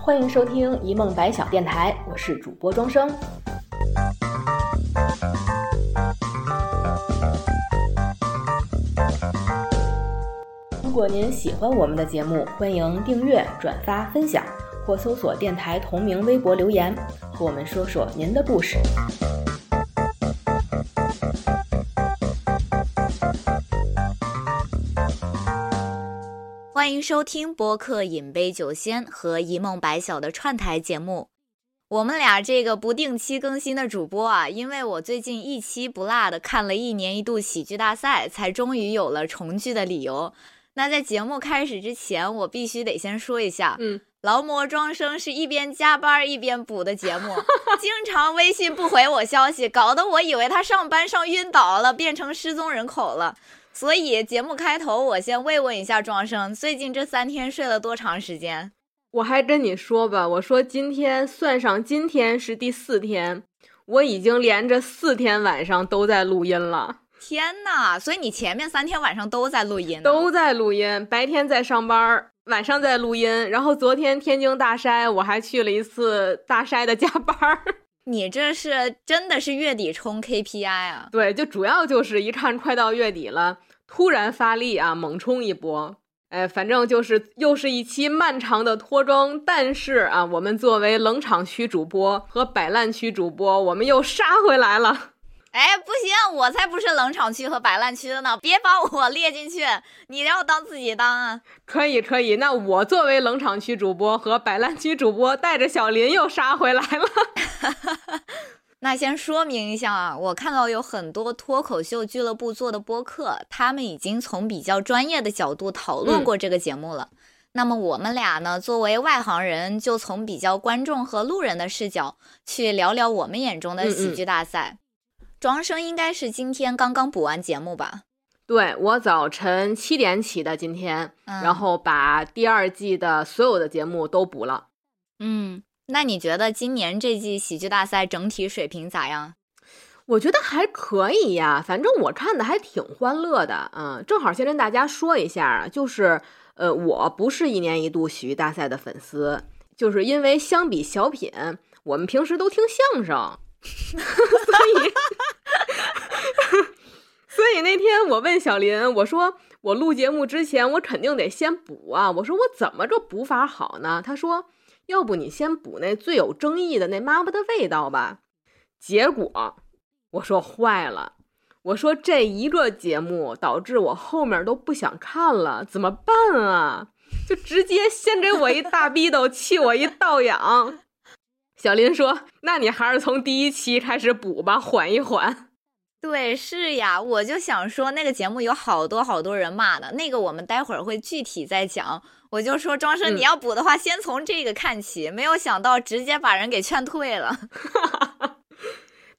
欢迎收听一梦白小电台，我是主播庄生。如果您喜欢我们的节目，欢迎订阅、转发、分享，或搜索电台同名微博留言，和我们说说您的故事。收听播客《饮杯酒仙》和一梦白晓的串台节目。我们俩这个不定期更新的主播啊，因为我最近一期不落的看了一年一度喜剧大赛，才终于有了重聚的理由。那在节目开始之前，我必须得先说一下，嗯，劳模庄生是一边加班一边补的节目，经常微信不回我消息，搞得我以为他上班上晕倒了，变成失踪人口了。所以节目开头，我先慰问一下庄生，最近这三天睡了多长时间？我还跟你说吧，我说今天算上今天是第四天，我已经连着四天晚上都在录音了。天呐！所以你前面三天晚上都在录音，都在录音，白天在上班，晚上在录音。然后昨天天津大筛，我还去了一次大筛的加班。你这是真的是月底冲 KPI 啊？对，就主要就是一看快到月底了，突然发力啊，猛冲一波。哎，反正就是又是一期漫长的脱妆，但是啊，我们作为冷场区主播和摆烂区主播，我们又杀回来了。哎，不行，我才不是冷场区和摆烂区的呢，别把我列进去，你要当自己当啊。可以，可以，那我作为冷场区主播和摆烂区主播，带着小林又杀回来了。那先说明一下啊，我看到有很多脱口秀俱乐部做的播客，他们已经从比较专业的角度讨论过这个节目了。那么我们俩呢，作为外行人，就从比较观众和路人的视角去聊聊我们眼中的喜剧大赛。庄生应该是今天刚刚补完节目吧？对我早晨七点起的今天，然后把第二季的所有的节目都补了。嗯。那你觉得今年这季喜剧大赛整体水平咋样？我觉得还可以呀，反正我看的还挺欢乐的。嗯，正好先跟大家说一下，就是呃，我不是一年一度喜剧大赛的粉丝，就是因为相比小品，我们平时都听相声，所以 所以那天我问小林，我说我录节目之前我肯定得先补啊，我说我怎么着补法好呢？他说。要不你先补那最有争议的那妈妈的味道吧。结果我说坏了，我说这一个节目导致我后面都不想看了，怎么办啊？就直接先给我一大逼斗，气我一倒痒。小林说：“那你还是从第一期开始补吧，缓一缓。”对，是呀，我就想说那个节目有好多好多人骂的，那个我们待会儿会具体再讲。我就说庄生，你要补的话，先从这个看起。没有想到直接把人给劝退了。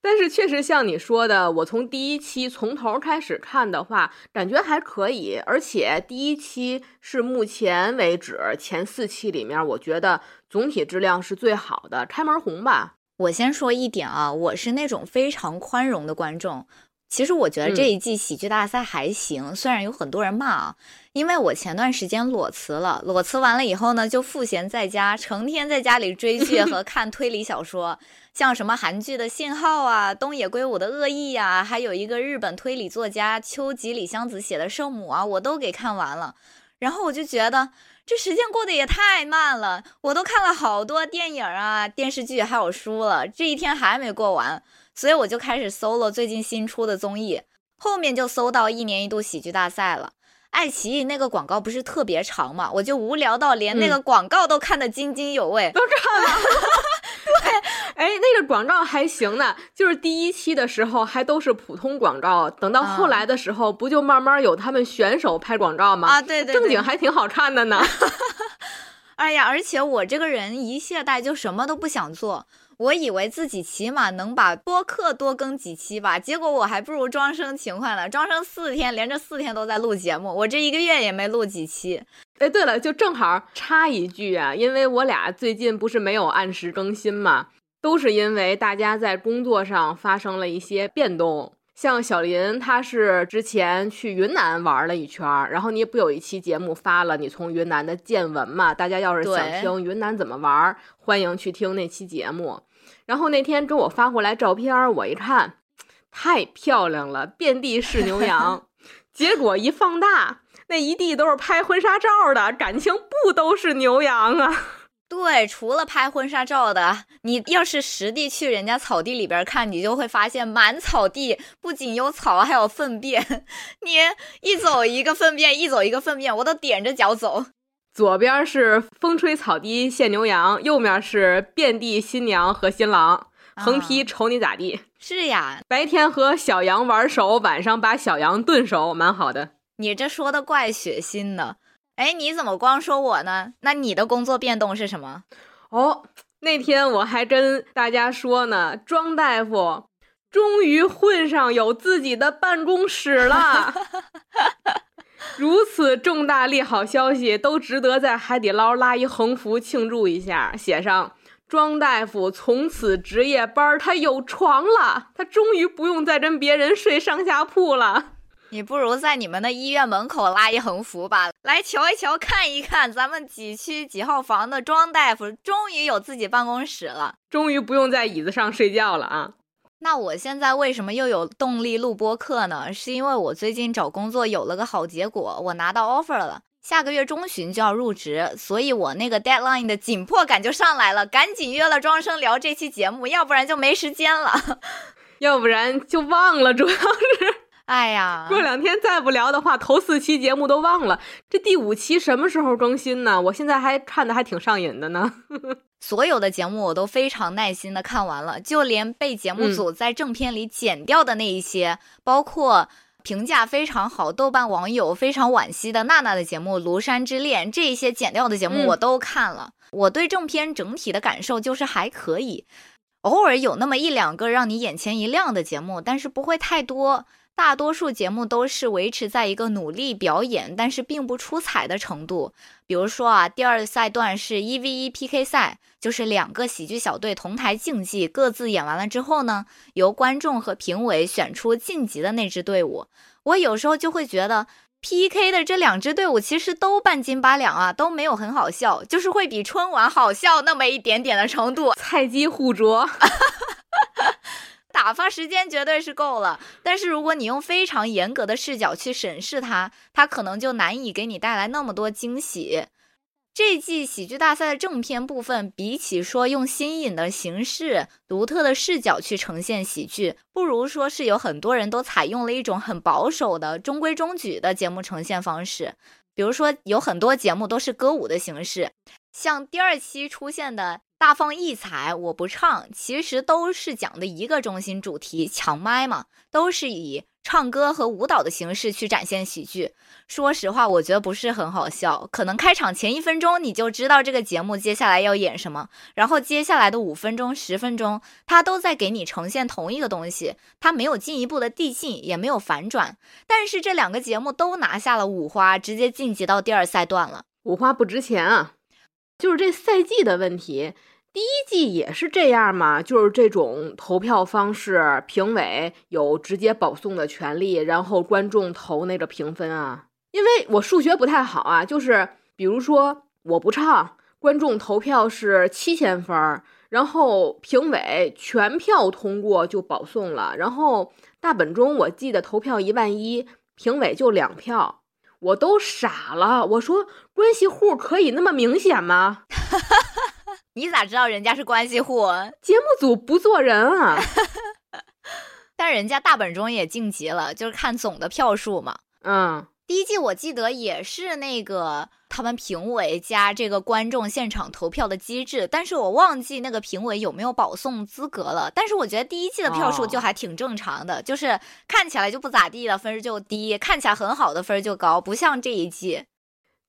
但是确实像你说的，我从第一期从头开始看的话，感觉还可以。而且第一期是目前为止前四期里面，我觉得总体质量是最好的，开门红吧。我先说一点啊，我是那种非常宽容的观众。其实我觉得这一季喜剧大赛还行，虽然有很多人骂啊。因为我前段时间裸辞了，裸辞完了以后呢，就赋闲在家，成天在家里追剧和 看推理小说，像什么韩剧的《信号》啊，东野圭吾的《恶意》啊，还有一个日本推理作家秋吉里香子写的《圣母》啊，我都给看完了。然后我就觉得这时间过得也太慢了，我都看了好多电影啊、电视剧还有书了，这一天还没过完，所以我就开始搜了最近新出的综艺，后面就搜到一年一度喜剧大赛了。爱奇艺那个广告不是特别长嘛，我就无聊到连那个广告都看得津津有味，都看了。对，哎，那个广告还行呢，就是第一期的时候还都是普通广告，等到后来的时候，不就慢慢有他们选手拍广告吗？啊，对对，正经还挺好看的呢。哎呀，而且我这个人一懈怠就什么都不想做。我以为自己起码能把播客多更几期吧，结果我还不如庄生勤快呢。庄生四天连着四天都在录节目，我这一个月也没录几期。哎，对了，就正好插一句啊，因为我俩最近不是没有按时更新嘛，都是因为大家在工作上发生了一些变动。像小林，他是之前去云南玩了一圈，然后你不有一期节目发了你从云南的见闻嘛？大家要是想听云南怎么玩，欢迎去听那期节目。然后那天给我发过来照片，我一看，太漂亮了，遍地是牛羊。结果一放大，那一地都是拍婚纱照的，感情不都是牛羊啊？对，除了拍婚纱照的，你要是实地去人家草地里边看，你就会发现满草地不仅有草，还有粪便。你一走一个粪便，一走一个粪便，我都踮着脚走。左边是风吹草低见牛羊，右面是遍地新娘和新郎，横批瞅你咋地？是呀，白天和小羊玩熟，晚上把小羊炖熟，蛮好的。你这说的怪血腥的。哎，你怎么光说我呢？那你的工作变动是什么？哦，那天我还跟大家说呢，庄大夫终于混上有自己的办公室了。如此重大利好消息，都值得在海底捞拉一横幅庆祝一下，写上“庄大夫从此值夜班，他有床了，他终于不用再跟别人睡上下铺了。”你不如在你们的医院门口拉一横幅吧，来瞧一瞧，看一看，咱们几区几号房的庄大夫终于有自己办公室了，终于不用在椅子上睡觉了啊！那我现在为什么又有动力录播课呢？是因为我最近找工作有了个好结果，我拿到 offer 了，下个月中旬就要入职，所以我那个 deadline 的紧迫感就上来了，赶紧约了庄生聊这期节目，要不然就没时间了，要不然就忘了，主要是。哎呀，过两天再不聊的话，头四期节目都忘了。这第五期什么时候更新呢？我现在还看的还挺上瘾的呢。所有的节目我都非常耐心的看完了，就连被节目组在正片里剪掉的那一些，包括评价非常好、豆瓣网友非常惋惜的娜娜的节目《庐山之恋》，这些剪掉的节目我都看了。我对正片整体的感受就是还可以，偶尔有那么一两个让你眼前一亮的节目，但是不会太多。大多数节目都是维持在一个努力表演，但是并不出彩的程度。比如说啊，第二赛段是一 v 一 PK 赛，就是两个喜剧小队同台竞技，各自演完了之后呢，由观众和评委选出晋级的那支队伍。我有时候就会觉得，PK 的这两支队伍其实都半斤八两啊，都没有很好笑，就是会比春晚好笑那么一点点的程度。菜鸡互啄。打发时间绝对是够了，但是如果你用非常严格的视角去审视它，它可能就难以给你带来那么多惊喜。这季喜剧大赛的正片部分，比起说用新颖的形式、独特的视角去呈现喜剧，不如说是有很多人都采用了一种很保守的中规中矩的节目呈现方式。比如说，有很多节目都是歌舞的形式，像第二期出现的。大放异彩，我不唱，其实都是讲的一个中心主题，抢麦嘛，都是以唱歌和舞蹈的形式去展现喜剧。说实话，我觉得不是很好笑，可能开场前一分钟你就知道这个节目接下来要演什么，然后接下来的五分钟、十分钟，他都在给你呈现同一个东西，他没有进一步的递进，也没有反转。但是这两个节目都拿下了五花，直接晋级到第二赛段了。五花不值钱啊。就是这赛季的问题，第一季也是这样嘛？就是这种投票方式，评委有直接保送的权利，然后观众投那个评分啊。因为我数学不太好啊，就是比如说我不唱，观众投票是七千分，然后评委全票通过就保送了，然后大本钟我记得投票一万一，评委就两票。我都傻了，我说关系户可以那么明显吗？你咋知道人家是关系户？节目组不做人啊！但人家大本钟也晋级了，就是看总的票数嘛。嗯。第一季我记得也是那个他们评委加这个观众现场投票的机制，但是我忘记那个评委有没有保送资格了。但是我觉得第一季的票数就还挺正常的，就是看起来就不咋地的分儿就低，看起来很好的分儿就高，不像这一季。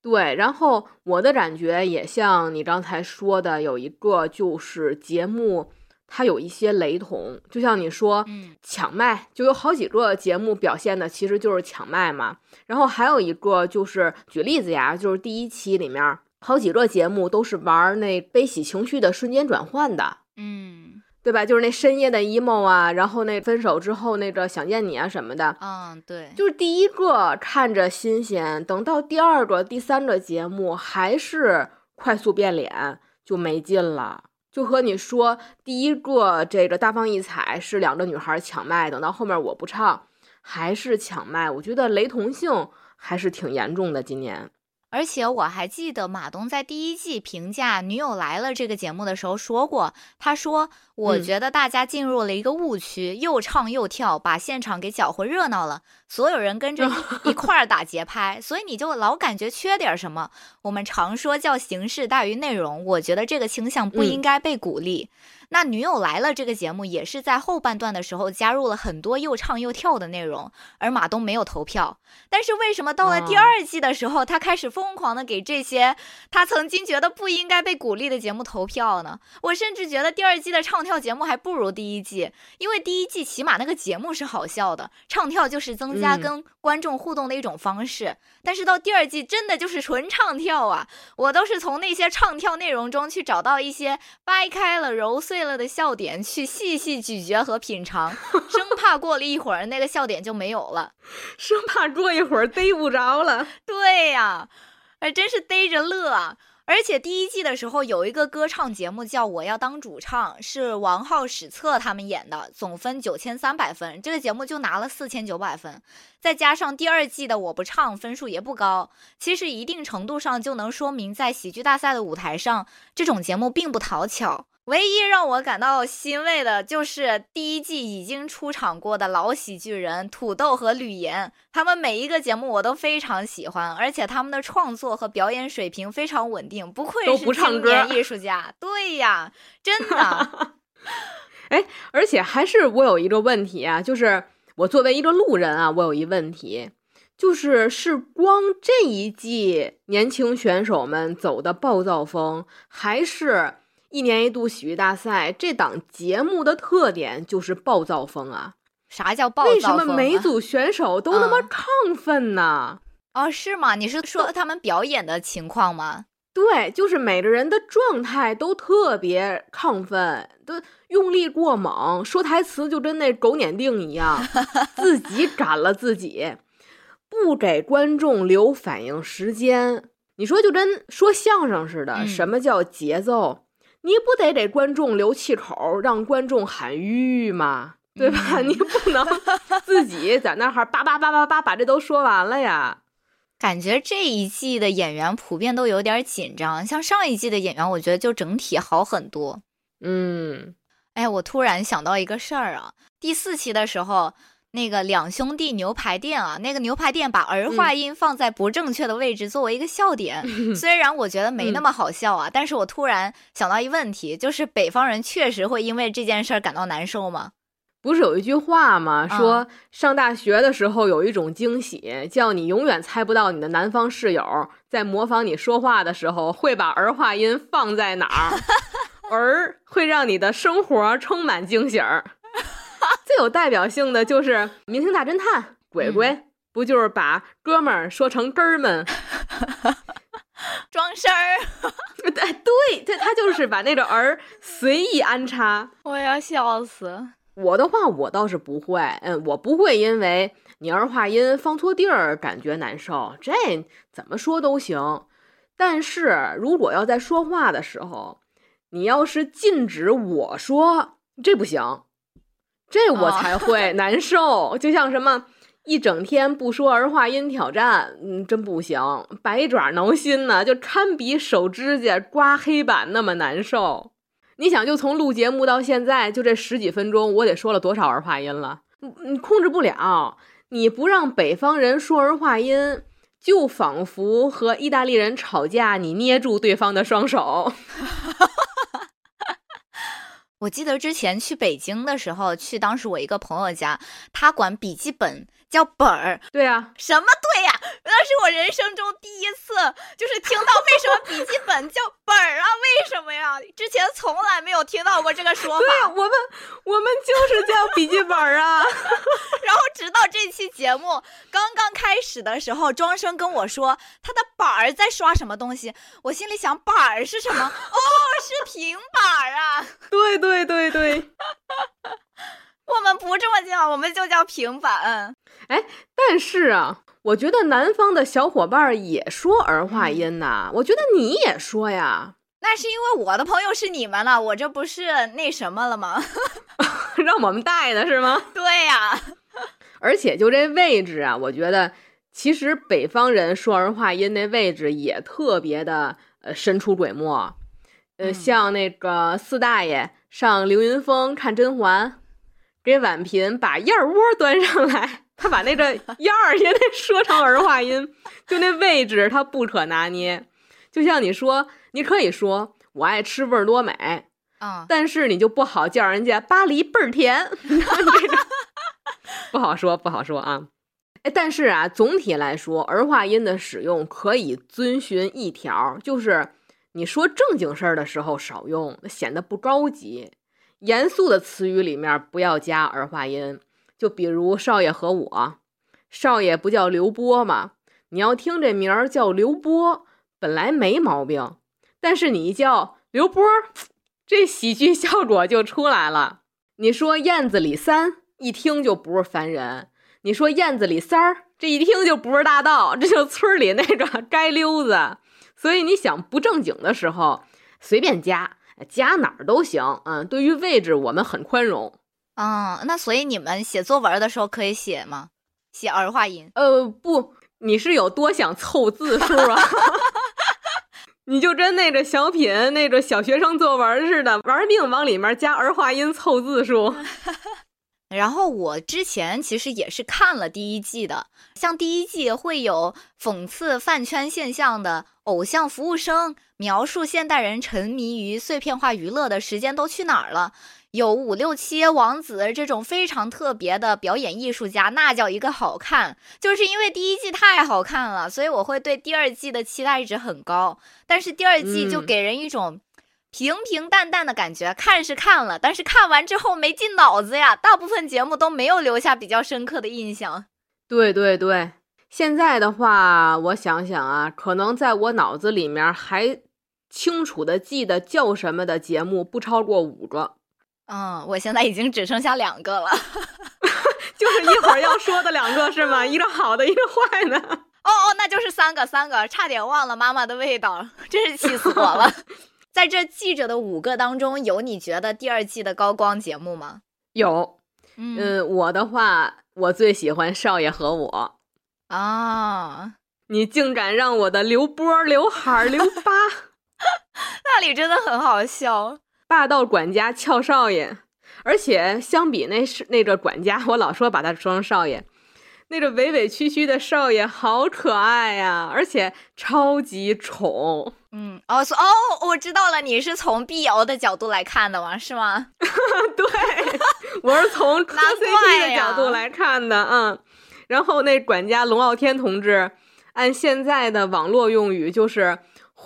对，然后我的感觉也像你刚才说的，有一个就是节目。它有一些雷同，就像你说，抢麦就有好几个节目表现的其实就是抢麦嘛。然后还有一个就是举例子呀，就是第一期里面好几个节目都是玩那悲喜情绪的瞬间转换的。嗯，对吧？就是那深夜的 emo 啊，然后那分手之后那个想见你啊什么的。嗯，对，就是第一个看着新鲜，等到第二个、第三个节目还是快速变脸，就没劲了。就和你说，第一个这个大放异彩是两个女孩抢麦，等到后面我不唱还是抢麦，我觉得雷同性还是挺严重的。今年。而且我还记得马东在第一季评价《女友来了》这个节目的时候说过，他说：“我觉得大家进入了一个误区，又唱又跳，把现场给搅和热闹了，所有人跟着 一块儿打节拍，所以你就老感觉缺点什么。我们常说叫形式大于内容，我觉得这个倾向不应该被鼓励。”那女友来了这个节目也是在后半段的时候加入了很多又唱又跳的内容，而马东没有投票。但是为什么到了第二季的时候，他开始疯狂的给这些他曾经觉得不应该被鼓励的节目投票呢？我甚至觉得第二季的唱跳节目还不如第一季，因为第一季起码那个节目是好笑的，唱跳就是增加跟观众互动的一种方式。但是到第二季真的就是纯唱跳啊！我都是从那些唱跳内容中去找到一些掰开了揉碎。了的笑点去细细咀嚼和品尝，生怕过了一会儿那个笑点就没有了，生怕过一会儿逮不着了。对呀，哎，真是逮着乐啊！而且第一季的时候有一个歌唱节目叫《我要当主唱》，是王浩、史策他们演的，总分九千三百分，这个节目就拿了四千九百分，再加上第二季的《我不唱》，分数也不高。其实一定程度上就能说明，在喜剧大赛的舞台上，这种节目并不讨巧。唯一让我感到欣慰的就是第一季已经出场过的老喜剧人土豆和吕岩，他们每一个节目我都非常喜欢，而且他们的创作和表演水平非常稳定，不愧是青年艺术家。对呀，真的。哎，而且还是我有一个问题啊，就是我作为一个路人啊，我有一问题，就是是光这一季年轻选手们走的暴躁风，还是？一年一度喜剧大赛这档节目的特点就是暴躁风啊！啥叫暴躁风？为什么每组选手都那么亢奋呢？哦，是吗？你是说他们表演的情况吗？对，就是每个人的状态都特别亢奋，都用力过猛，说台词就跟那狗撵腚一样，自己赶了自己，不给观众留反应时间。你说就跟说相声似的，什么叫节奏？你不得给观众留气口，让观众喊吁吗？对吧？你不能 自己在那哈叭叭叭叭叭把这都说完了呀。感觉这一季的演员普遍都有点紧张，像上一季的演员，我觉得就整体好很多。嗯，哎，我突然想到一个事儿啊，第四期的时候。那个两兄弟牛排店啊，那个牛排店把儿化音放在不正确的位置，作为一个笑点。虽然我觉得没那么好笑啊，但是我突然想到一问题，就是北方人确实会因为这件事儿感到难受吗？不是有一句话吗？说上大学的时候有一种惊喜，叫你永远猜不到你的南方室友在模仿你说话的时候会把儿化音放在哪儿，儿会让你的生活充满惊喜儿。最有代表性的就是《明星大侦探》鬼鬼，不就是把哥们儿说成根儿们，装声儿？对对，他他就是把那个儿随意安插。我要笑死！我的话，我倒是不会，嗯，我不会因为你儿化音放错地儿感觉难受，这怎么说都行。但是如果要在说话的时候，你要是禁止我说，这不行。这我才 会难受，就像什么一整天不说儿化音挑战，嗯，真不行，百爪挠心呢，就堪比手指甲刮黑板那么难受。你想，就从录节目到现在，就这十几分钟，我得说了多少儿化音了？你控制不了，你不让北方人说儿化音，就仿佛和意大利人吵架，你捏住对方的双手。我记得之前去北京的时候，去当时我一个朋友家，他管笔记本叫本儿。对呀，什么对呀？那是我人生中第一次，就是听到为什么笔记本叫本儿啊？为什么呀？之前从来没有听到过这个说法。对呀，我们我们就是叫笔记本啊。然后直到这期节目刚刚开始的时候，庄生跟我说他的板儿在刷什么东西，我心里想板儿是什么？哦，是平板啊。对对对对。我们不这么叫，我们就叫平板。哎，但是啊，我觉得南方的小伙伴也说儿化音呐。我觉得你也说呀。那是因为我的朋友是你们了，我这不是那什么了吗？让我们带的是吗？对呀。而且就这位置啊，我觉得其实北方人说儿化音那位置也特别的呃神出鬼没。呃，像那个四大爷上凌云峰看甄嬛。给婉嫔把燕窝端上来，他把那个燕儿也得说成儿化音，就那位置他不可拿捏。就像你说，你可以说我爱吃味儿多美，啊，但是你就不好叫人家巴黎倍儿甜，不好说，不好说啊。哎，但是啊，总体来说，儿化音的使用可以遵循一条，就是你说正经事儿的时候少用，显得不高级。严肃的词语里面不要加儿化音，就比如少爷和我，少爷不叫刘波吗？你要听这名儿叫刘波，本来没毛病，但是你一叫刘波，这喜剧效果就出来了。你说燕子李三，一听就不是凡人；你说燕子李三儿，这一听就不是大盗，这就村里那个街溜子。所以你想不正经的时候，随便加。加哪儿都行，嗯，对于位置我们很宽容。嗯，那所以你们写作文的时候可以写吗？写儿化音？呃，不，你是有多想凑字数啊？你就跟那个小品那个小学生作文似的，玩命往里面加儿化音凑字数。然后我之前其实也是看了第一季的，像第一季会有讽刺饭圈现象的偶像服务生，描述现代人沉迷于碎片化娱乐的时间都去哪儿了，有五六七王子这种非常特别的表演艺术家，那叫一个好看。就是因为第一季太好看了，所以我会对第二季的期待值很高，但是第二季就给人一种。平平淡淡的感觉，看是看了，但是看完之后没进脑子呀。大部分节目都没有留下比较深刻的印象。对对对，现在的话，我想想啊，可能在我脑子里面还清楚的记得叫什么的节目不超过五个。嗯，我现在已经只剩下两个了，就是一会儿要说的两个是吗？一个好的，一个坏的。哦哦，那就是三个，三个，差点忘了妈妈的味道，真是气死我了。在这记着的五个当中，有你觉得第二季的高光节目吗？有，嗯，我的话，我最喜欢少爷和我啊！你竟敢让我的刘波刘海留疤，那里真的很好笑。霸道管家俏少爷，而且相比那是那个管家，我老说把他说成少爷。那个委委屈屈的少爷好可爱呀，而且超级宠。嗯，哦，哦，我知道了，你是从碧瑶的角度来看的吗？是吗？对，我是从 磕 CP 的角度来看的。嗯，然后那管家龙傲天同志，按现在的网络用语，就是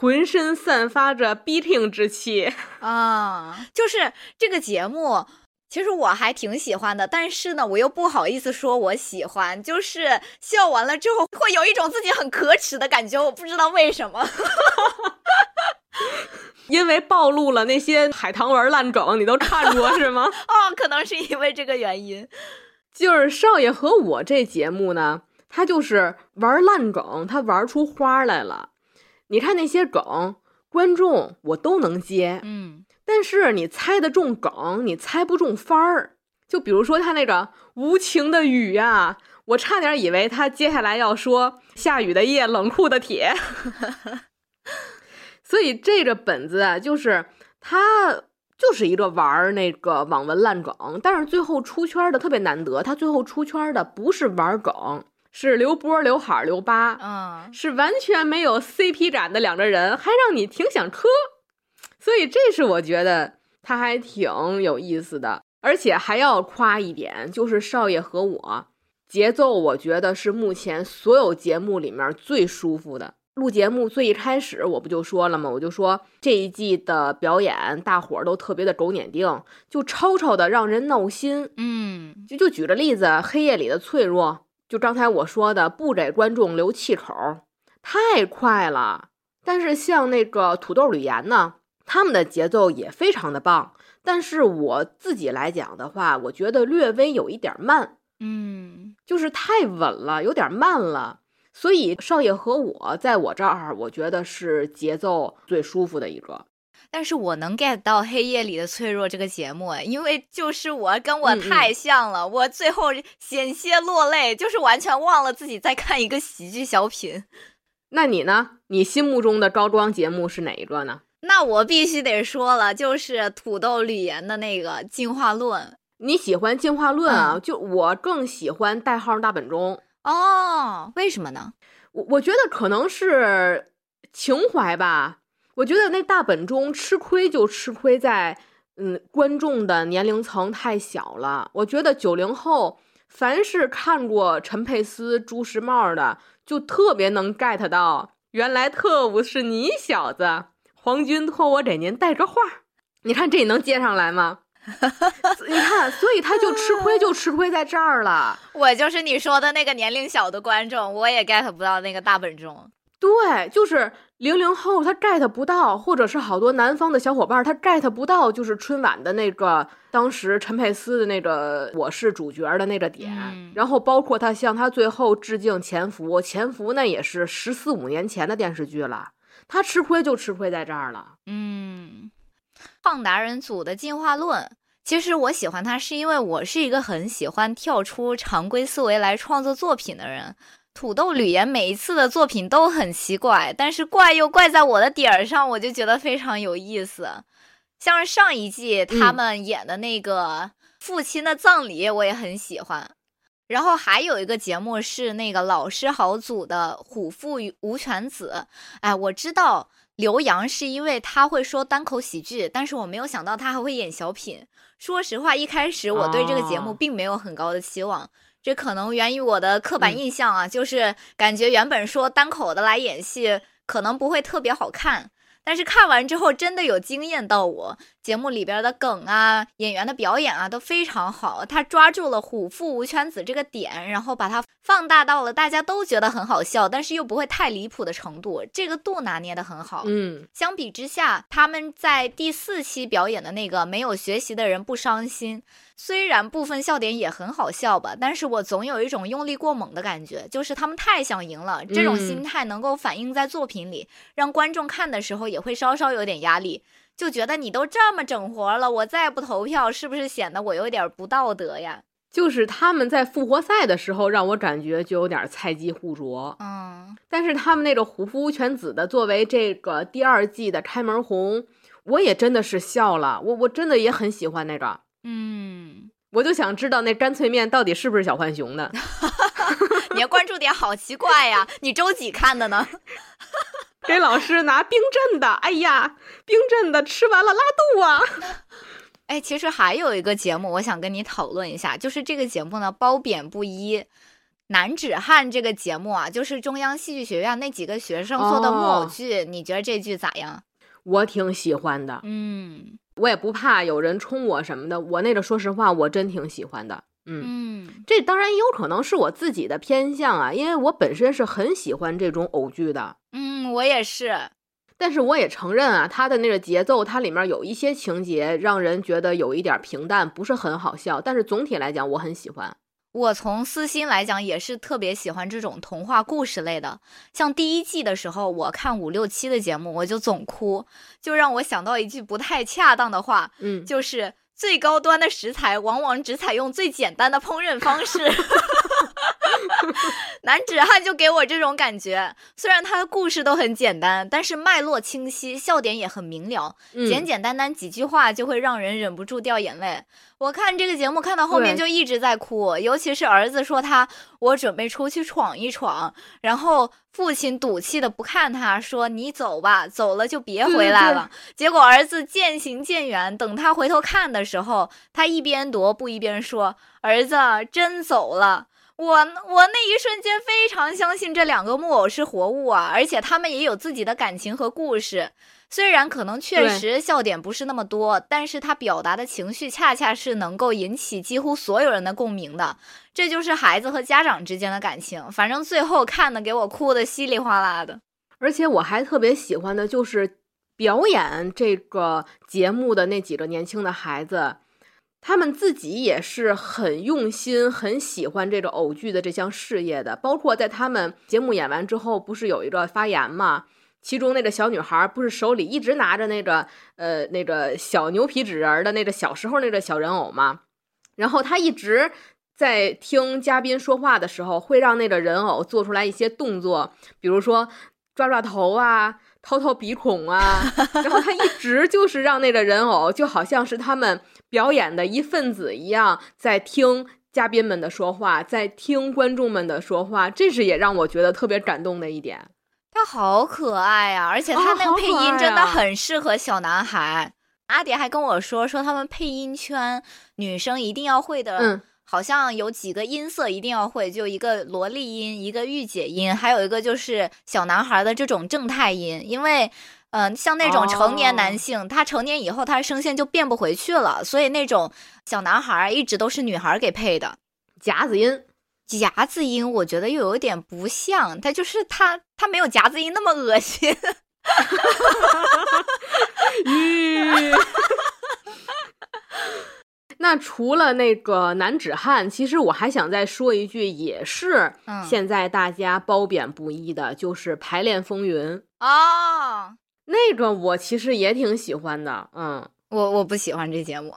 浑身散发着逼挺之气 啊。就是这个节目。其实我还挺喜欢的，但是呢，我又不好意思说我喜欢，就是笑完了之后会有一种自己很可耻的感觉，我不知道为什么，因为暴露了那些海棠文烂梗，你都看过是吗？哦，可能是因为这个原因。就是少爷和我这节目呢，他就是玩烂梗，他玩出花来了。你看那些梗，观众我都能接，嗯。但是你猜得中梗，你猜不中番儿。就比如说他那个无情的雨呀，我差点以为他接下来要说下雨的夜，冷酷的铁。所以这个本子啊，就是他就是一个玩那个网文烂梗，但是最后出圈的特别难得。他最后出圈的不是玩梗，是刘波、刘海、留疤，嗯，是完全没有 CP 感的两个人，还让你挺想磕。所以这是我觉得他还挺有意思的，而且还要夸一点，就是少爷和我节奏我觉得是目前所有节目里面最舒服的。录节目最一开始我不就说了吗？我就说这一季的表演，大伙儿都特别的狗撵腚，就吵吵的让人闹心。嗯，就就举个例子，《黑夜里的脆弱》，就刚才我说的，不给观众留气口，太快了。但是像那个土豆吕岩呢，他们的节奏也非常的棒。但是我自己来讲的话，我觉得略微有一点慢，嗯，就是太稳了，有点慢了。所以少爷和我在我这儿，我觉得是节奏最舒服的一个。但是我能 get 到《黑夜里的脆弱》这个节目，因为就是我跟我太像了，我最后险些落泪，就是完全忘了自己在看一个喜剧小品。那你呢？你心目中的高光节目是哪一个呢？那我必须得说了，就是土豆吕岩的那个进化论你喜欢进化论啊？嗯就我更喜欢代号大本钟。哦，为什么呢？我我觉得可能是情怀吧。我觉得那大本钟吃亏就吃亏在，嗯，观众的年龄层太小了。我觉得九零后凡是看过陈佩斯、朱时茂的，就特别能 get 到，原来特务是你小子。皇军托我给您带个话，你看这能接上来吗？你看，所以他就吃亏，就吃亏在这儿了。我就是你说的那个年龄小的观众，我也 get 不到那个大本钟。对，就是零零后他 get 不到，或者是好多南方的小伙伴他 get 不到，就是春晚的那个当时陈佩斯的那个我是主角的那个点，嗯然后包括他向他最后致敬《潜伏》，《潜伏》那也是十四五年前的电视剧了，他吃亏就吃亏在这儿了。嗯，胖达人组的进化论，其实我喜欢他是因为我是一个很喜欢跳出常规思维来创作作品的人。土豆吕岩每一次的作品都很奇怪，但是怪又怪在我的点儿上，我就觉得非常有意思。像是上一季他嗯们演的那个父亲的葬礼，我也很喜欢。然后还有一个节目是那个老师好组的《虎父与无犬子》，哎，我知道刘洋是因为他会说单口喜剧，但是我没有想到他还会演小品。说实话，一开始我对这个节目哦并没有很高的期望，这可能源于我的刻板嗯印象啊，就是感觉原本说单口的来演戏可能不会特别好看。但是看完之后真的有惊艳到我，节目里边的梗啊、演员的表演啊都非常好，他抓住了虎父无犬子这个点，然后把它放大到了大家都觉得很好笑，但是又不会太离谱的程度，这个度拿捏的很好。嗯，相比之下，他们在第四期表演的那个没有学习的人不伤心，虽然部分笑点也很好笑吧，但是我总有一种用力过猛的感觉，就是他们太想赢了。这种嗯心态能够反映在作品里，让观众看的时候也会稍稍有点压力，就觉得你都这么整活了，我再不投票，是不是显得我有点不道德呀？就是他们在复活赛的时候，让我感觉就有点菜鸡互啄。嗯，但是他们那个虎父无犬子的，作为这个第二季的开门红，我也真的是笑了，我我真的也很喜欢那个，嗯，我就想知道那干脆面到底是不是小浣熊的。你的关注点好奇怪呀，你周几看的呢？给老师拿冰镇的，哎呀，冰镇的吃完了拉肚啊！哎，其实还有一个节目，我想跟你讨论一下，就是这个节目呢褒贬不一。男子汉这个节目啊，就是中央戏剧学院那几个学生做的木偶哦剧，你觉得这剧咋样？我挺喜欢的，嗯我也不怕有人冲我什么的，我那个说实话，我真挺喜欢的。嗯，嗯这当然也有可能是我自己的偏向啊，因为我本身是很喜欢这种偶剧的。嗯，我也是。但是我也承认啊，它的那个节奏，它里面有一些情节让人觉得有一点平淡，不是很好笑。但是总体来讲，我很喜欢。我从私心来讲，也是特别喜欢这种童话故事类的。像第一季的时候，我看五六七的节目，我就总哭，就让我想到一句不太恰当的话，嗯，就是最高端的食材往往只采用最简单的烹饪方式。男子汉就给我这种感觉，虽然他的故事都很简单，但是脉络清晰，笑点也很明了，嗯简简单单几句话就会让人忍不住掉眼泪。我看这个节目看到后面就一直在哭，尤其是儿子说他我准备出去闯一闯，然后父亲赌气的不看他，说你走吧，走了就别回来了。结果儿子渐行渐远，等他回头看的时候，他一边踱步一边说：“儿子真走了。”我我那一瞬间非常相信这两个木偶是活物啊，而且他们也有自己的感情和故事。虽然可能确实笑点不是那么多，但是他表达的情绪恰恰是能够引起几乎所有人的共鸣的。这就是孩子和家长之间的感情。反正最后看的给我哭的稀里哗啦的。而且我还特别喜欢的就是表演这个节目的那几个年轻的孩子。他们自己也是很用心、很喜欢这个偶剧的这项事业的。包括在他们节目演完之后，不是有一个发言嘛？其中那个小女孩不是手里一直拿着那个呃那个小牛皮纸人的那个小时候那个小人偶吗？然后她一直在听嘉宾说话的时候，会让那个人偶做出来一些动作，比如说抓抓头啊。掏掏鼻孔啊，然后他一直就是让那个人偶就好像是他们表演的一份子一样，在听嘉宾们的说话，在听观众们的说话，这是也让我觉得特别感动的一点。他好可爱呀，而且他那个配音真的很适合小男孩。阿蝶还跟我说，说他们配音圈女生一定要会的。嗯。好像有几个音色一定要会，就一个萝莉音，一个御姐音，还有一个就是小男孩的这种正太音。因为，嗯，像那种成年男性，他成年以后他的声线就变不回去了，所以那种小男孩一直都是女孩给配的。夹子音，夹子音，我觉得又有点不像，他就是他，他没有夹子音那么恶心。咦。那除了那个男子汉，其实我还想再说一句，也是现在大家褒贬不一的，就是《排练风云》哦，那个我其实也挺喜欢的，嗯，我我不喜欢这节目，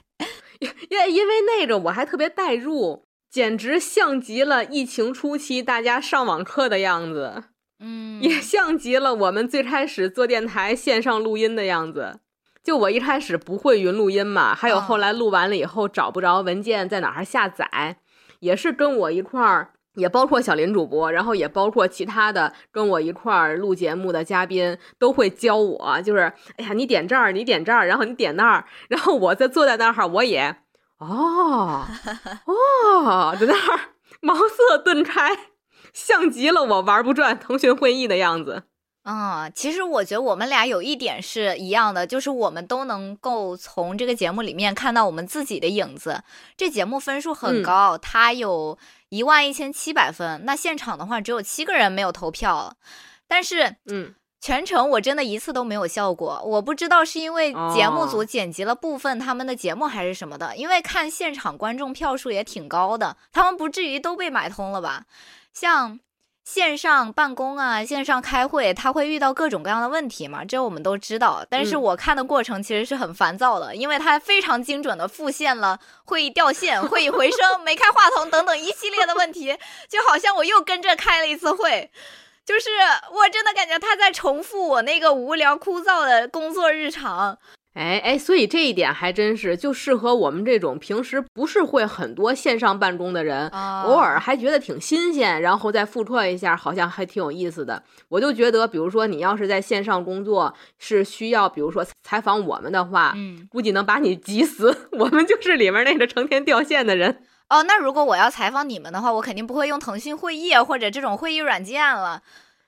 因因为那个我还特别代入，简直像极了疫情初期大家上网课的样子，嗯，也像极了我们最开始做电台线上录音的样子。就我一开始不会云录音嘛，还有后来录完了以后找不着文件在哪儿下载，也是跟我一块儿，也包括小林主播，然后也包括其他的跟我一块儿录节目的嘉宾都会教我，就是哎呀，你点这儿，你点这儿，然后你点那儿，然后我在坐在那儿，我也哦 哦，在那儿茅塞顿开，像极了我玩不转腾讯会议的样子。嗯，其实我觉得我们俩有一点是一样的，就是我们都能够从这个节目里面看到我们自己的影子。这节目分数很高，它有一万一千七百分。那现场的话只有七个人没有投票，但是嗯，全程我真的一次都没有笑过。我不知道是因为节目组剪辑了部分他们的节目还是什么的，因为看现场观众票数也挺高的，他们不至于都被买通了吧？像。线上办公啊，线上开会，他会遇到各种各样的问题嘛？这我们都知道。但是我看的过程其实是很烦躁的，因为他非常精准的复现了会议掉线、会议回声、没开话筒等等一系列的问题，就好像我又跟着开了一次会，就是我真的感觉他在重复我那个无聊枯燥的工作日常。哎哎，所以这一点还真是就适合我们这种平时不是会很多线上办公的人，偶尔还觉得挺新鲜，然后再复刻一下，好像还挺有意思的。我就觉得，比如说你要是在线上工作，是需要比如说采访我们的话，嗯，估计能把你急死。我们就是里面那个成天掉线的人。哦，那如果我要采访你们的话，我肯定不会用腾讯会议或者这种会议软件了。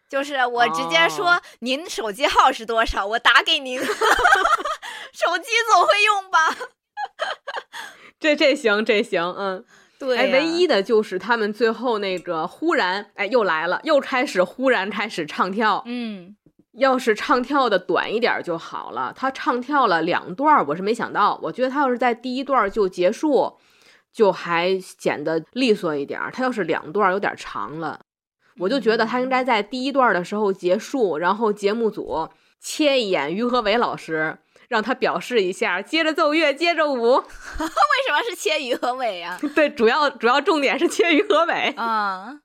就是我直接说您手机号是多少，我打给您。手机总会用吧？这这行这行，嗯，对。哎，唯一的就是他们最后那个忽然，哎，又来了，又开始忽然开始唱跳。嗯，要是唱跳的短一点就好了。他唱跳了两段，我是没想到。我觉得他要是在第一段就结束，就还显得利索一点。他要是两段有点长了。我就觉得他应该在第一段的时候结束，然后节目组切一眼于和伟老师，让他表示一下，接着奏乐，接着舞。为什么是切于和伟呀？对，主要主要重点是切于和伟。啊，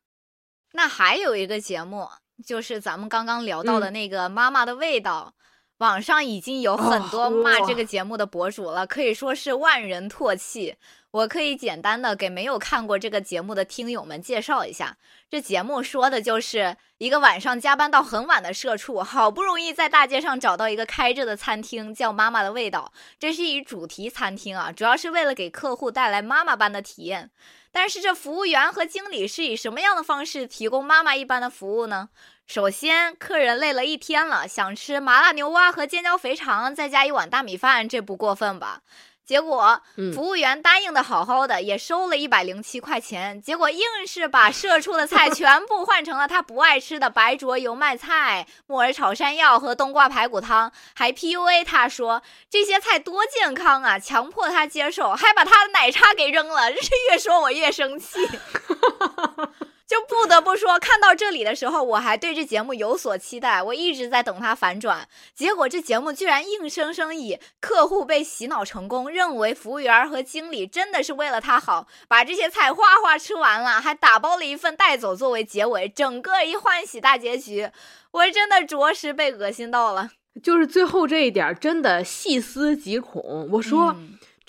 那还有一个节目，就是咱们刚刚聊到的那个《妈妈的味道》，网上已经有很多骂这个节目的博主了，可以说是万人唾弃。我可以简单的给没有看过这个节目的听友们介绍一下，这节目说的就是一个晚上加班到很晚的社畜，好不容易在大街上找到一个开着的餐厅，叫妈妈的味道。这是一主题餐厅啊，主要是为了给客户带来妈妈般的体验。但是这服务员和经理是以什么样的方式提供妈妈一般的服务呢？首先，客人累了一天了，想吃麻辣牛蛙和尖椒肥肠，再加一碗大米饭，这不过分吧？结果，服务员答应的好好的，也收了一百零七块钱。结果硬是把 社畜的菜全部换成了他不爱吃的白灼油麦菜、木耳炒山药和冬瓜排骨汤，还 PUA 他说这些菜多健康啊，强迫他接受，还把他的奶茶给扔了。这 是越说我越生气。就不得不说，看到这里的时候，我还对这节目有所期待，我一直在等它反转。结果这节目居然硬生生以客户被洗脑成功，认为服务员和经理真的是为了他好，把这些菜哗哗吃完了，还打包了一份带走作为结尾，整个一欢喜大结局，我真的着实被恶心到了。就是最后这一点，真的细思极恐。我说。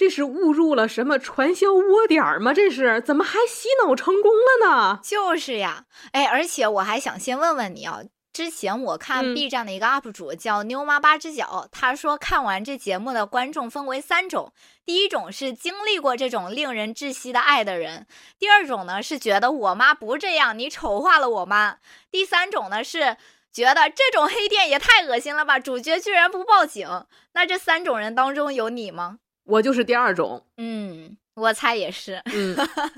这是误入了什么传销窝点儿吗？这是怎么还洗脑成功了呢？就是呀，哎，而且我还想先问问你啊，之前我看 B 站的一个 UP 主叫妞妈八只脚，他说看完这节目的观众分为三种，第一种是经历过这种令人窒息的爱的人，第二种呢是觉得我妈不这样，你丑化了我妈，第三种呢是觉得这种黑店也太恶心了吧，主角居然不报警。那这三种人当中有你吗？我就是第二种，嗯，我猜也是，嗯，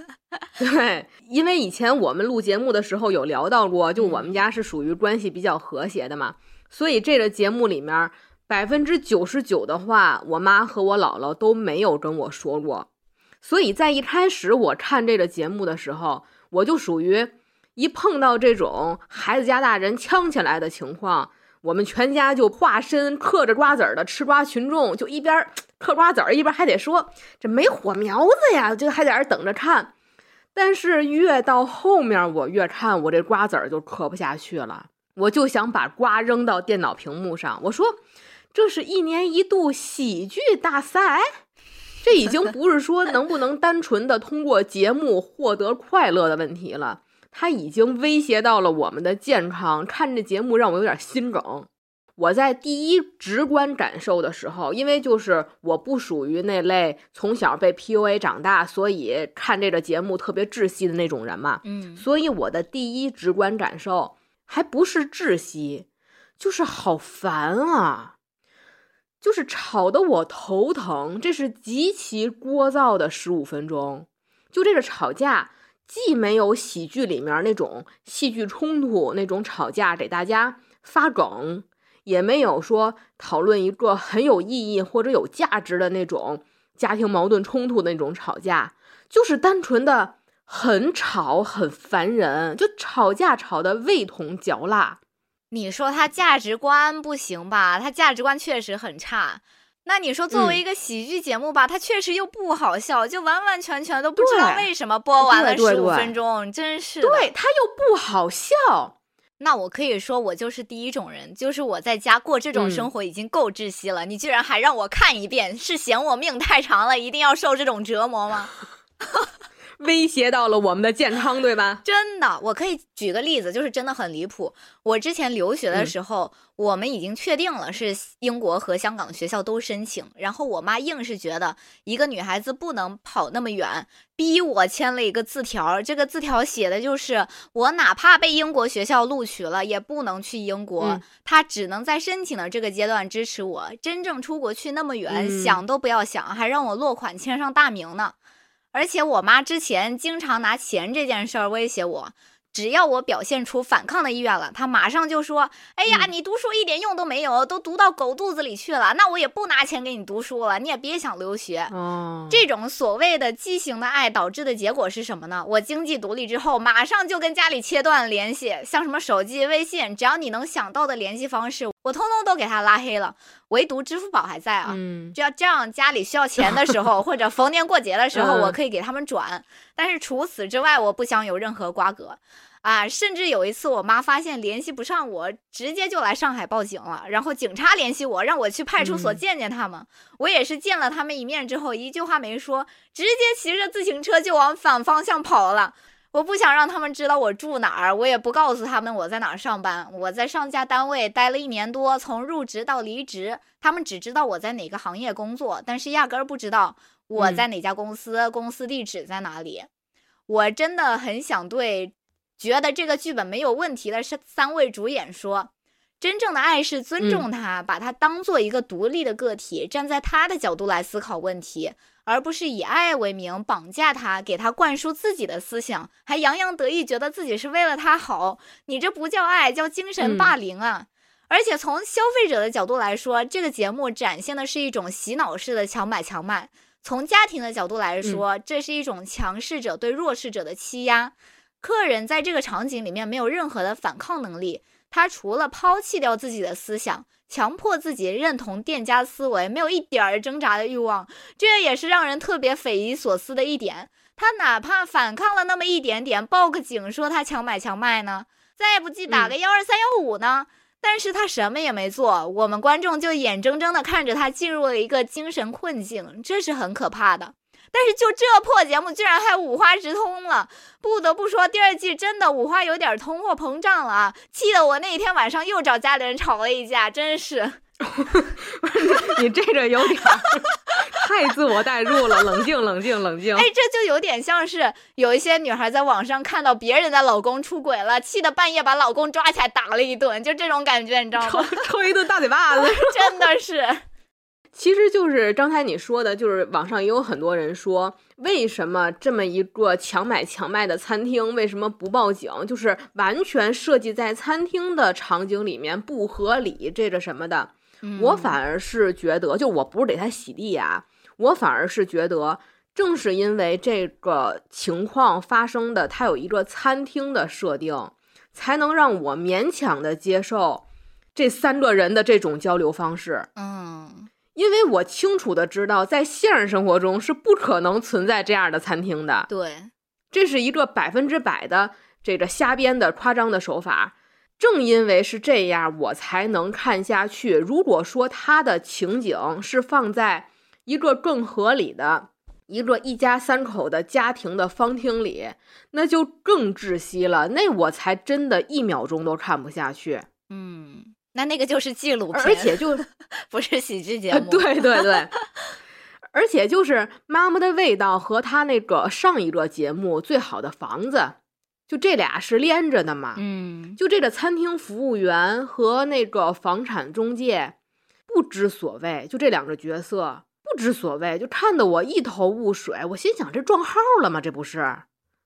对，因为以前我们录节目的时候有聊到过，就我们家是属于关系比较和谐的嘛，所以这个节目里面百分之九十九的话，我妈和我姥姥都没有跟我说过，所以在一开始我看这个节目的时候，我就属于一碰到这种孩子家大人呛起来的情况。我们全家就化身嗑着瓜子儿的吃瓜群众，就一边嗑瓜子儿，一边还得说这没火苗子呀，就还在那等着看。但是越到后面，我越看我这瓜子儿就嗑不下去了，我就想把瓜扔到电脑屏幕上。我说，这是一年一度喜剧大赛，这已经不是说能不能单纯的通过节目获得快乐的问题了。它已经威胁到了我们的健康。看这节目让我有点心梗。我在第一直观感受的时候，因为就是我不属于那类从小被 PUA 长大，所以看这个节目特别窒息的那种人嘛。嗯，所以我的第一直观感受还不是窒息，就是好烦啊，就是吵得我头疼。这是极其聒噪的十五分钟，就这个吵架。既没有喜剧里面那种戏剧冲突、那种吵架给大家发梗，也没有说讨论一个很有意义或者有价值的那种家庭矛盾冲突的那种吵架，就是单纯的很吵、很烦人，就吵架吵得味同嚼蜡。你说他价值观不行吧？他价值观确实很差。那你说，作为一个喜剧节目吧，它确实又不好笑，就完完全全都不知道为什么播完了十五分钟，真是对它又不好笑。那我可以说，我就是第一种人，就是我在家过这种生活已经够窒息了，你居然还让我看一遍，是嫌我命太长了，一定要受这种折磨吗？威胁到了我们的健康，对吧？真的，我可以举个例子，就是真的很离谱。我之前留学的时候，我们已经确定了是英国和香港学校都申请，然后我妈硬是觉得一个女孩子不能跑那么远，逼我签了一个字条。这个字条写的就是我哪怕被英国学校录取了，也不能去英国，她只能在申请的这个阶段支持我。真正出国去那么远，想都不要想，还让我落款签上大名呢。而且我妈之前经常拿钱这件事儿威胁我，只要我表现出反抗的意愿了，她马上就说：“哎呀，你读书一点用都没有，都读到狗肚子里去了，那我也不拿钱给你读书了，你也别想留学。”哦，这种所谓的畸形的爱导致的结果是什么呢？我经济独立之后，马上就跟家里切断联系，像什么手机、微信，只要你能想到的联系方式。我通通都给他拉黑了，唯独支付宝还在啊。嗯，只要这样，家里需要钱的时候，或者逢年过节的时候，我可以给他们转。但是除此之外，我不想有任何瓜葛。啊，甚至有一次我妈发现联系不上我，直接就来上海报警了，然后警察联系我，让我去派出所见见他们。我也是见了他们一面之后，一句话没说，直接骑着自行车就往反方向跑了。我不想让他们知道我住哪儿，我也不告诉他们我在哪儿上班。我在上家单位待了一年多，从入职到离职，他们只知道我在哪个行业工作，但是压根儿不知道我在哪家公司，公司地址在哪里。我真的很想对觉得这个剧本没有问题的三三位主演说，真正的爱是尊重他，把他当做一个独立的个体，站在他的角度来思考问题。而不是以爱为名绑架他，给他灌输自己的思想，还洋洋得意，觉得自己是为了他好。你这不叫爱，叫精神霸凌啊！而且从消费者的角度来说，这个节目展现的是一种洗脑式的强买强卖；从家庭的角度来说，这是一种强势者对弱势者的欺压。客人在这个场景里面没有任何的反抗能力，他除了抛弃掉自己的思想。强迫自己认同店家思维，没有一点儿挣扎的欲望，这也是让人特别匪夷所思的一点。他哪怕反抗了那么一点点，报个警说他强买强卖呢，再不济打个幺二三幺五呢，但是他什么也没做，我们观众就眼睁睁的看着他进入了一个精神困境，这是很可怕的。但是就这破节目，居然还五花直通了！不得不说，第二季真的五花有点通货膨胀了啊！气得我那天晚上又找家里人吵了一架，真是。你这个有点太自我代入了，冷静，冷静，冷静。哎，这就有点像是有一些女孩在网上看到别人的老公出轨了，气得半夜把老公抓起来打了一顿，就这种感觉，你知道吗？抽一顿大嘴巴子，真的是。其实就是刚才你说的，就是网上也有很多人说，为什么这么一个强买强卖的餐厅，为什么不报警？就是完全设计在餐厅的场景里面不合理，这个什么的。我反而是觉得，就我不是给他洗地啊，我反而是觉得，正是因为这个情况发生的，它有一个餐厅的设定，才能让我勉强的接受这三个人的这种交流方式。嗯。因为我清楚的知道，在现实生活中是不可能存在这样的餐厅的。对，这是一个百分之百的这个瞎编的夸张的手法。正因为是这样，我才能看下去。如果说他的情景是放在一个更合理的一个一家三口的家庭的方厅里，那就更窒息了。那我才真的一秒钟都看不下去。嗯。那那个就是纪录片，而且就不是喜剧节目。对对对，而且就是《妈妈的味道》和他那个上一个节目《最好的房子》，就这俩是连着的嘛。嗯，就这个餐厅服务员和那个房产中介不知所谓，就这两个角色不知所谓，就看得我一头雾水。我心想，这撞号了吗？这不是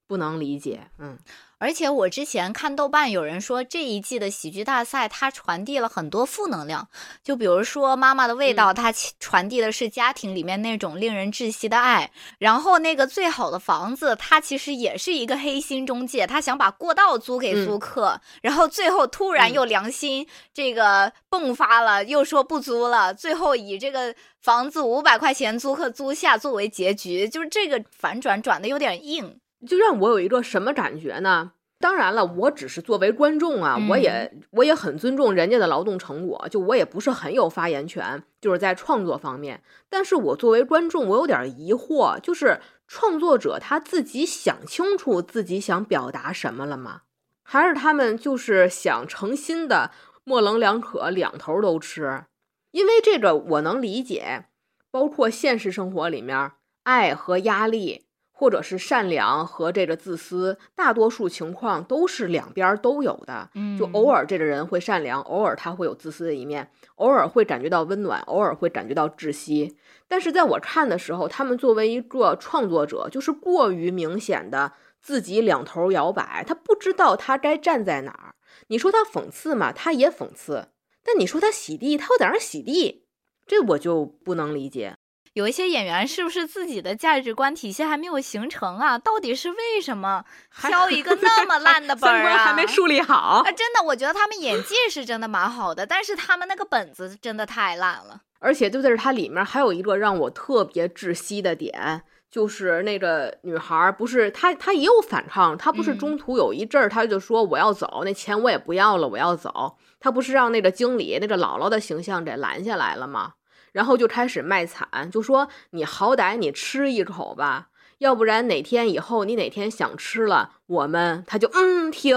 不能理解。嗯。而且我之前看豆瓣有人说这一季的喜剧大赛它传递了很多负能量，就比如说妈妈的味道，它传递的是家庭里面那种令人窒息的爱。然后那个最好的房子，它其实也是一个黑心中介，他想把过道租给租客，然后最后突然又良心这个迸发了，又说不租了，最后以这个房子五百块钱租客租下作为结局，就是这个反转转的有点硬。就让我有一个什么感觉呢？当然了，我只是作为观众啊，我也我也很尊重人家的劳动成果，就我也不是很有发言权，就是在创作方面。但是我作为观众，我有点疑惑，就是创作者他自己想清楚自己想表达什么了吗？还是他们就是想诚心的模棱两可，两头都吃？因为这个我能理解，包括现实生活里面爱和压力。或者是善良和这个自私，大多数情况都是两边都有的。嗯，就偶尔这个人会善良，偶尔他会有自私的一面，偶尔会感觉到温暖，偶尔会感觉到窒息。但是在我看的时候，他们作为一个创作者，就是过于明显的自己两头摇摆，他不知道他该站在哪儿。你说他讽刺嘛，他也讽刺；但你说他洗地，他又在那洗地，这我就不能理解。有一些演员是不是自己的价值观体系还没有形成啊？到底是为什么挑一个 那么烂的本儿啊？还没树立好啊！真的，我觉得他们演技是真的蛮好的，但是他们那个本子真的太烂了。而且就在这它里面还有一个让我特别窒息的点，就是那个女孩儿，不是她，她也有反抗，她不是嗯中途有一阵儿，她就说我要走，那钱我也不要了，我要走。她不是让那个经理那个姥姥的形象给拦下来了吗？然后就开始卖惨，就说你好歹你吃一口吧，要不然哪天以后你哪天想吃了，我们他就嗯停，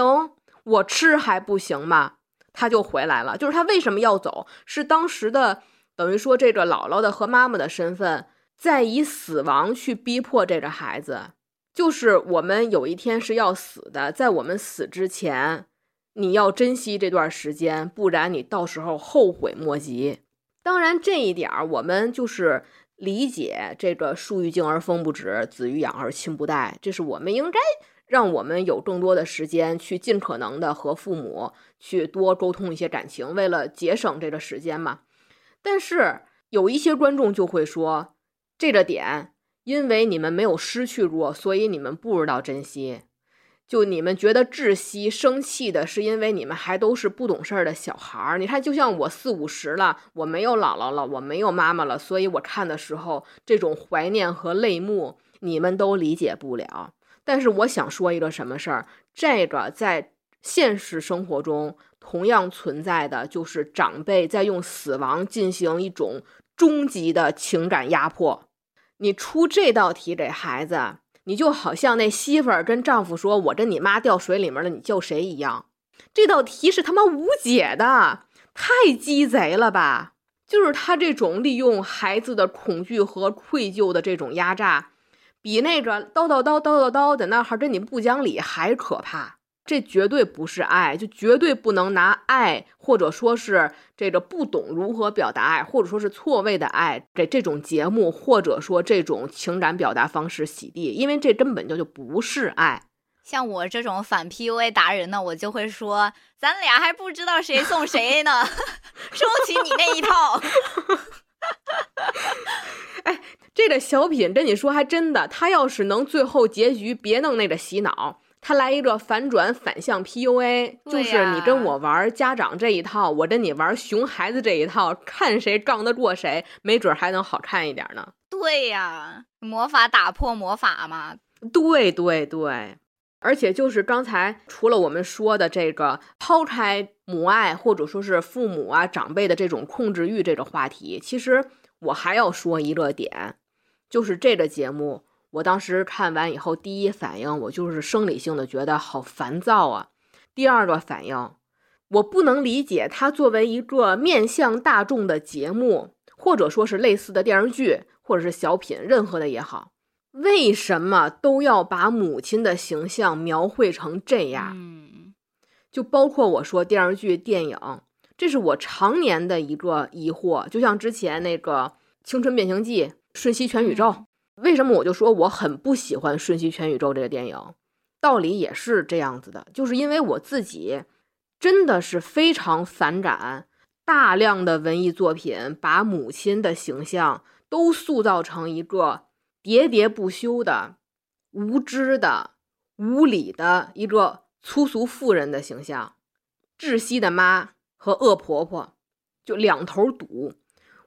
我吃还不行吗？他就回来了。就是他为什么要走，是当时的等于说这个姥姥的和妈妈的身份，在以死亡去逼迫这个孩子。就是我们有一天是要死的，在我们死之前，你要珍惜这段时间，不然你到时候后悔莫及。当然，这一点儿我们就是理解这个“树欲静而风不止，子欲养而亲不待”，这是我们应该让我们有更多的时间去尽可能的和父母去多沟通一些感情，为了节省这个时间嘛。但是有一些观众就会说，这个点因为你们没有失去过，所以你们不知道珍惜。就你们觉得窒息、生气的，是因为你们还都是不懂事儿的小孩儿。你看，就像我四五十了，我没有姥姥了，我没有妈妈了，所以我看的时候，这种怀念和泪目，你们都理解不了。但是我想说一个什么事儿，这个在现实生活中同样存在的，就是长辈在用死亡进行一种终极的情感压迫。你出这道题给孩子。你就好像那媳妇儿跟丈夫说：“我跟你妈掉水里面了，你救谁？”一样，这道题是他妈无解的，太鸡贼了吧！就是他这种利用孩子的恐惧和愧疚的这种压榨，比那个叨叨叨叨叨叨在那儿跟你不讲理还可怕。这绝对不是爱，就绝对不能拿爱，或者说是这个不懂如何表达爱，或者说是错位的爱，给这种节目或者说这种情感表达方式洗地，因为这根本就就不是爱。像我这种反 PUA 达人呢，我就会说，咱俩还不知道谁送谁呢，收起你那一套。哎，这个小品跟你说还真的，他要是能最后结局别弄那个洗脑。他来一个反转反向 PUA，就是你跟我玩家长这一套，我跟你玩熊孩子这一套，看谁杠得过谁，没准还能好看一点呢。对呀，魔法打破魔法嘛。对对对，而且就是刚才除了我们说的这个抛开母爱或者说是父母啊长辈的这种控制欲这个话题，其实我还要说一个点，就是这个节目。我当时看完以后，第一反应我就是生理性的觉得好烦躁啊。第二个反应，我不能理解它作为一个面向大众的节目，或者说是类似的电视剧或者是小品，任何的也好，为什么都要把母亲的形象描绘成这样？嗯，就包括我说电视剧、电影，这是我常年的一个疑惑。就像之前那个《青春变形记》《瞬息全宇宙》。为什么我就说我很不喜欢《瞬息全宇宙》这个电影？道理也是这样子的，就是因为我自己真的是非常反感大量的文艺作品把母亲的形象都塑造成一个喋喋不休的、无知的、无理的一个粗俗妇人的形象，窒息的妈和恶婆婆，就两头堵。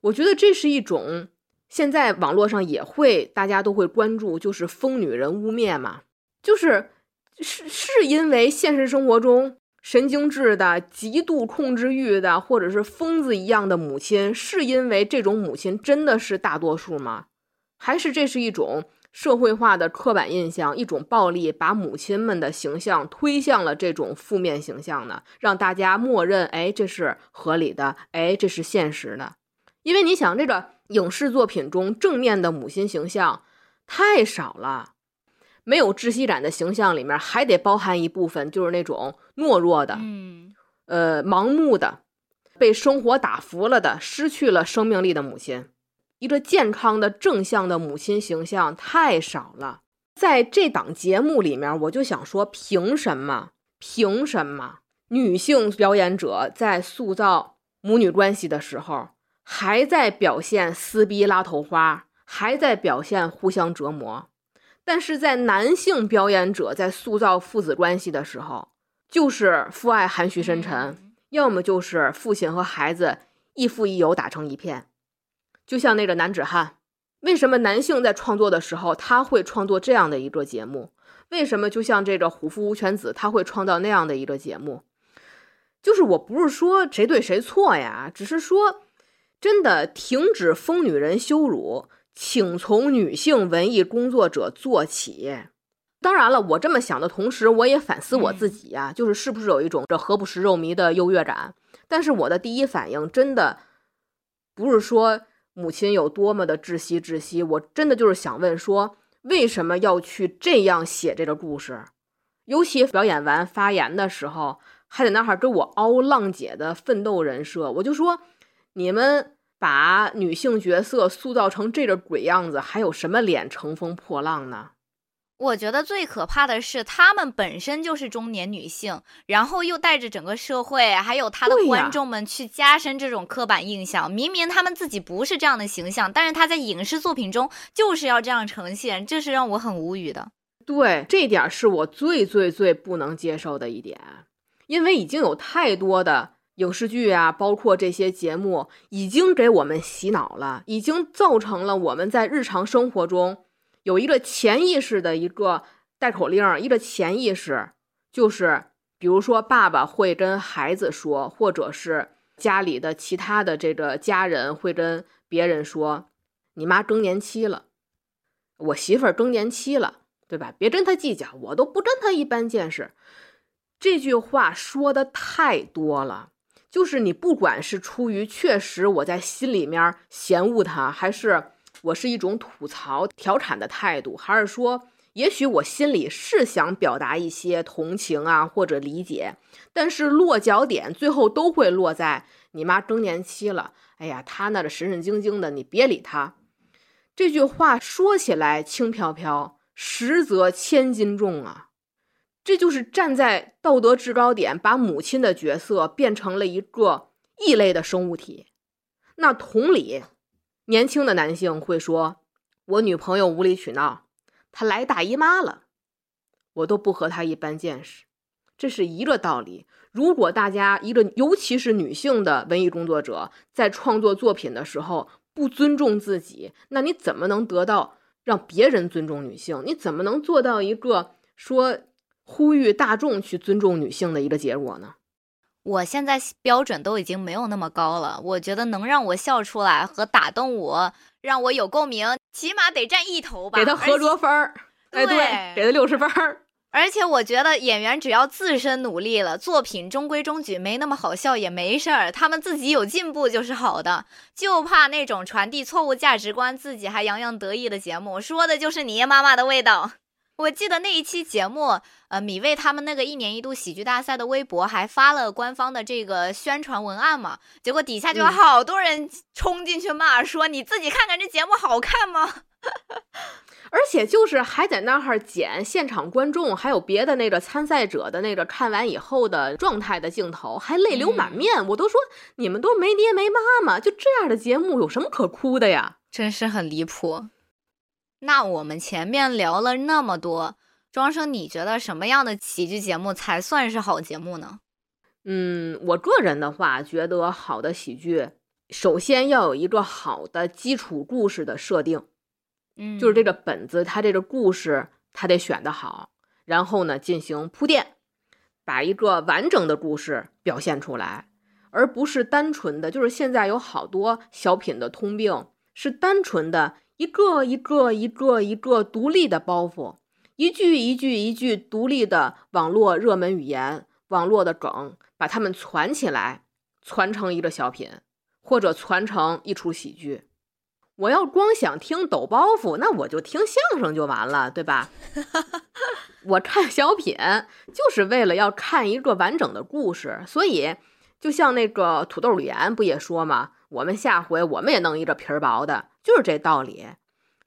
我觉得这是一种。现在网络上也会，大家都会关注，就是疯女人污蔑嘛，就是是是因为现实生活中神经质的、极度控制欲的，或者是疯子一样的母亲，是因为这种母亲真的是大多数吗？还是这是一种社会化的刻板印象，一种暴力，把母亲们的形象推向了这种负面形象呢？让大家默认，哎，这是合理的，哎，这是现实的，因为你想这个。影视作品中正面的母亲形象太少了，没有窒息感的形象里面还得包含一部分，就是那种懦弱的，嗯，呃，盲目的，被生活打服了的，失去了生命力的母亲。一个健康的正向的母亲形象太少了。在这档节目里面，我就想说，凭什么？凭什么女性表演者在塑造母女关系的时候？还在表现撕逼拉头花，还在表现互相折磨，但是在男性表演者在塑造父子关系的时候，就是父爱含蓄深沉，要么就是父亲和孩子亦父亦友打成一片，就像那个男子汉，为什么男性在创作的时候他会创作这样的一个节目？为什么就像这个虎父无犬子他会创造那样的一个节目？就是我不是说谁对谁错呀，只是说真的停止疯女人羞辱，请从女性文艺工作者做起。当然了，我这么想的同时，我也反思我自己呀，就是是不是有一种这何不食肉糜的优越感？但是我的第一反应真的不是说母亲有多么的窒息窒息，我真的就是想问说，为什么要去这样写这个故事？尤其表演完发言的时候，还在那儿跟我凹浪姐的奋斗人设，我就说，你们把女性角色塑造成这个鬼样子，还有什么脸乘风破浪呢？我觉得最可怕的是，她们本身就是中年女性，然后又带着整个社会还有她的观众们去加深这种刻板印象。明明她们自己不是这样的形象，但是她在影视作品中就是要这样呈现，这是让我很无语的。对，这点是我最最最不能接受的一点，因为已经有太多的影视剧啊，包括这些节目，已经给我们洗脑了，已经造成了我们在日常生活中。有一个潜意识的一个带口令，一个潜意识就是，比如说爸爸会跟孩子说，或者是家里的其他的这个家人会跟别人说：“你妈更年期了，我媳妇儿更年期了，对吧？别跟他计较，我都不跟他一般见识。”这句话说的太多了，就是你不管是出于确实我在心里面嫌恶他，还是。我是一种吐槽、调侃的态度，还是说，也许我心里是想表达一些同情啊，或者理解，但是落脚点最后都会落在你妈更年期了。哎呀，她那神神经经的，你别理她。这句话说起来轻飘飘，实则千斤重啊！这就是站在道德制高点，把母亲的角色变成了一个异类的生物体。那同理。年轻的男性会说：“我女朋友无理取闹，她来大姨妈了，我都不和她一般见识。”这是一个道理。如果大家一个，尤其是女性的文艺工作者，在创作作品的时候不尊重自己，那你怎么能得到让别人尊重女性？你怎么能做到一个说呼吁大众去尊重女性的一个结果呢？我现在标准都已经没有那么高了，我觉得能让我笑出来和打动我，让我有共鸣，起码得占一头吧。给他合格分儿，哎，对，给他六十分儿。而且我觉得演员只要自身努力了，作品中规中矩，没那么好笑也没事儿，他们自己有进步就是好的。就怕那种传递错误价值观，自己还洋洋得意的节目，说的就是你妈妈的味道。我记得那一期节目，呃，米未他们那个一年一度喜剧大赛的微博还发了官方的这个宣传文案嘛，结果底下就有好多人冲进去骂，说你自己看看这节目好看吗？而且就是还在那儿剪现场观众还有别的那个参赛者的那个看完以后的状态的镜头，还泪流满面。我都说你们都没爹没妈妈，就这样的节目有什么可哭的呀？真是很离谱。那我们前面聊了那么多，庄生，你觉得什么样的喜剧节目才算是好节目呢？嗯，我个人的话，觉得好的喜剧，首先要有一个好的基础故事的设定，嗯，就是这个本子，它这个故事它得选的好，然后呢进行铺垫，把一个完整的故事表现出来，而不是单纯的，就是现在有好多小品的通病，是单纯的。一个一个一个一个独立的包袱，一句一句一句独立的网络热门语言、网络的梗，把它们攒起来，攒成一个小品，或者攒成一出喜剧。我要光想听抖包袱，那我就听相声就完了，对吧？我看小品就是为了要看一个完整的故事，所以就像那个土豆语言不也说吗？我们下回我们也弄一个皮儿薄的。就是这道理，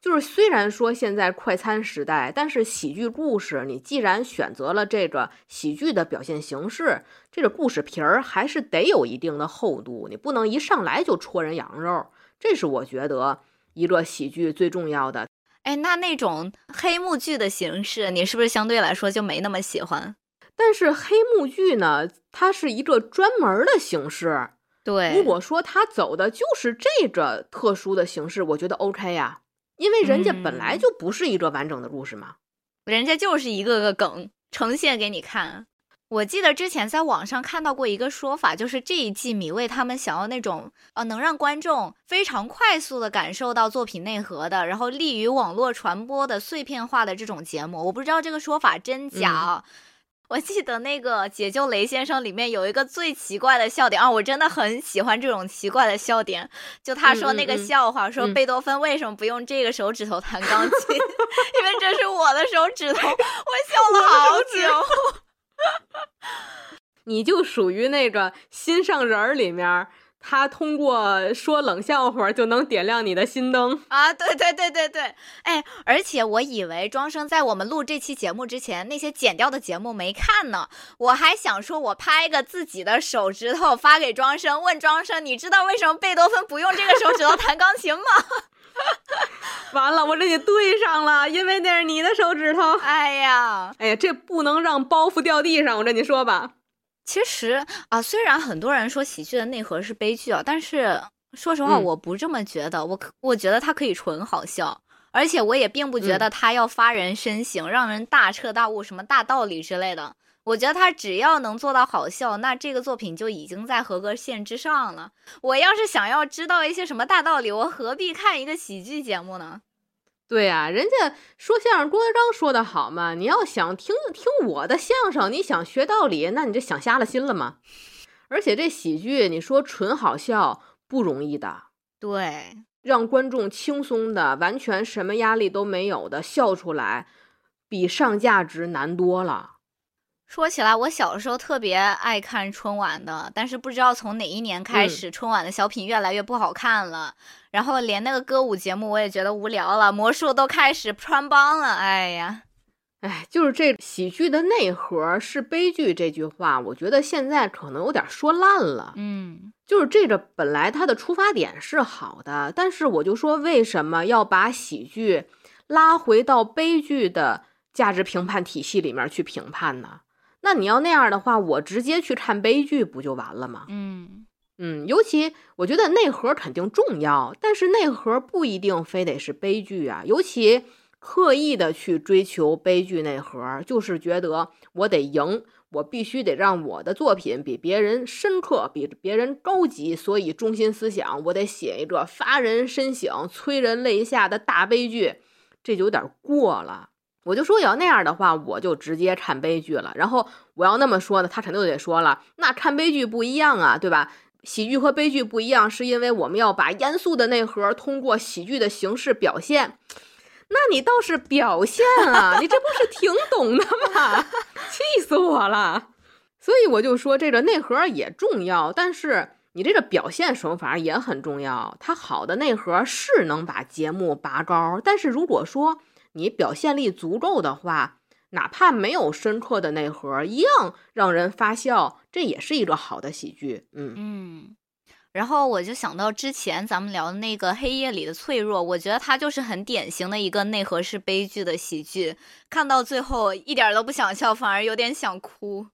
就是虽然说现在快餐时代，但是喜剧故事，你既然选择了这个喜剧的表现形式，这个故事皮儿还是得有一定的厚度，你不能一上来就戳人羊肉。这是我觉得一个喜剧最重要的。哎，那那种黑幕剧的形式，你是不是相对来说就没那么喜欢？但是黑幕剧呢，它是一个专门的形式。对，如果说他走的就是这个特殊的形式，我觉得 OK 呀。因为人家本来就不是一个完整的故事嘛，人家就是一个个梗呈现给你看。我记得之前在网上看到过一个说法，就是这一季米未他们想要那种呃能让观众非常快速的感受到作品内核的，然后利于网络传播的碎片化的这种节目。我不知道这个说法真假。我记得那个《解救雷先生》里面有一个最奇怪的笑点啊，我真的很喜欢这种奇怪的笑点。就他说那个笑话，说贝多芬为什么不用这个手指头弹钢琴？因为这是我的手指头。我笑了好久。你就属于那个心上人儿里面，他通过说冷笑话就能点亮你的心灯啊！对对对对对，哎，而且我以为庄生在我们录这期节目之前，那些剪掉的节目没看呢，我还想说我拍个自己的手指头发给庄生，问庄生，你知道为什么贝多芬不用这个手指头弹钢琴吗？完了，我这你对上了，因为那是你的手指头。哎呀，哎呀，这不能让包袱掉地上。我跟你说吧，其实啊，虽然很多人说喜剧的内核是悲剧啊，但是说实话，我不这么觉得。我可我觉得它可以纯好笑，而且我也并不觉得它要发人深省，让人大彻大悟什么大道理之类的。我觉得他只要能做到好笑，那这个作品就已经在合格线之上了。我要是想要知道一些什么大道理，我何必看一个喜剧节目呢？对呀，人家说相声郭德纲说的好嘛，你要想听听我的相声，你想学道理，那你就想瞎了心了嘛。而且这喜剧，你说纯好笑不容易的，对，让观众轻松的、完全什么压力都没有的笑出来，比上价值难多了。说起来，我小时候特别爱看春晚的，但是不知道从哪一年开始，春晚的小品越来越不好看了，然后连那个歌舞节目我也觉得无聊了，魔术都开始穿帮了，哎呀，哎，就是这喜剧的内核是悲剧这句话，我觉得现在可能有点说烂了，嗯，就是这个本来它的出发点是好的，但是我就说为什么要把喜剧拉回到悲剧的价值评判体系里面去评判呢？那你要那样的话，我直接去看悲剧不就完了吗？嗯嗯，尤其我觉得内核肯定重要，但是内核不一定非得是悲剧啊。尤其刻意的去追求悲剧内核，就是觉得我得赢，我必须得让我的作品比别人深刻，比别人高级，所以中心思想我得写一个发人深省、催人泪下的大悲剧，这就有点过了。我就说，要那样的话，我就直接看悲剧了。然后我要那么说呢，他肯定就得说了，那看悲剧不一样啊，对吧？喜剧和悲剧不一样，是因为我们要把严肃的内核通过喜剧的形式表现。那你倒是表现啊，你这不是挺懂的吗？气死我了！所以我就说，这个内核也重要，但是你这个表现手法也很重要。它好的内核是能把节目拔高，但是如果说。你表现力足够的话，哪怕没有深刻的内核，一样让人发笑，这也是一个好的喜剧。嗯嗯。然后我就想到之前咱们聊的那个《黑夜里的脆弱》，我觉得它就是很典型的一个内核是悲剧的喜剧，看到最后一点都不想笑，反而有点想哭。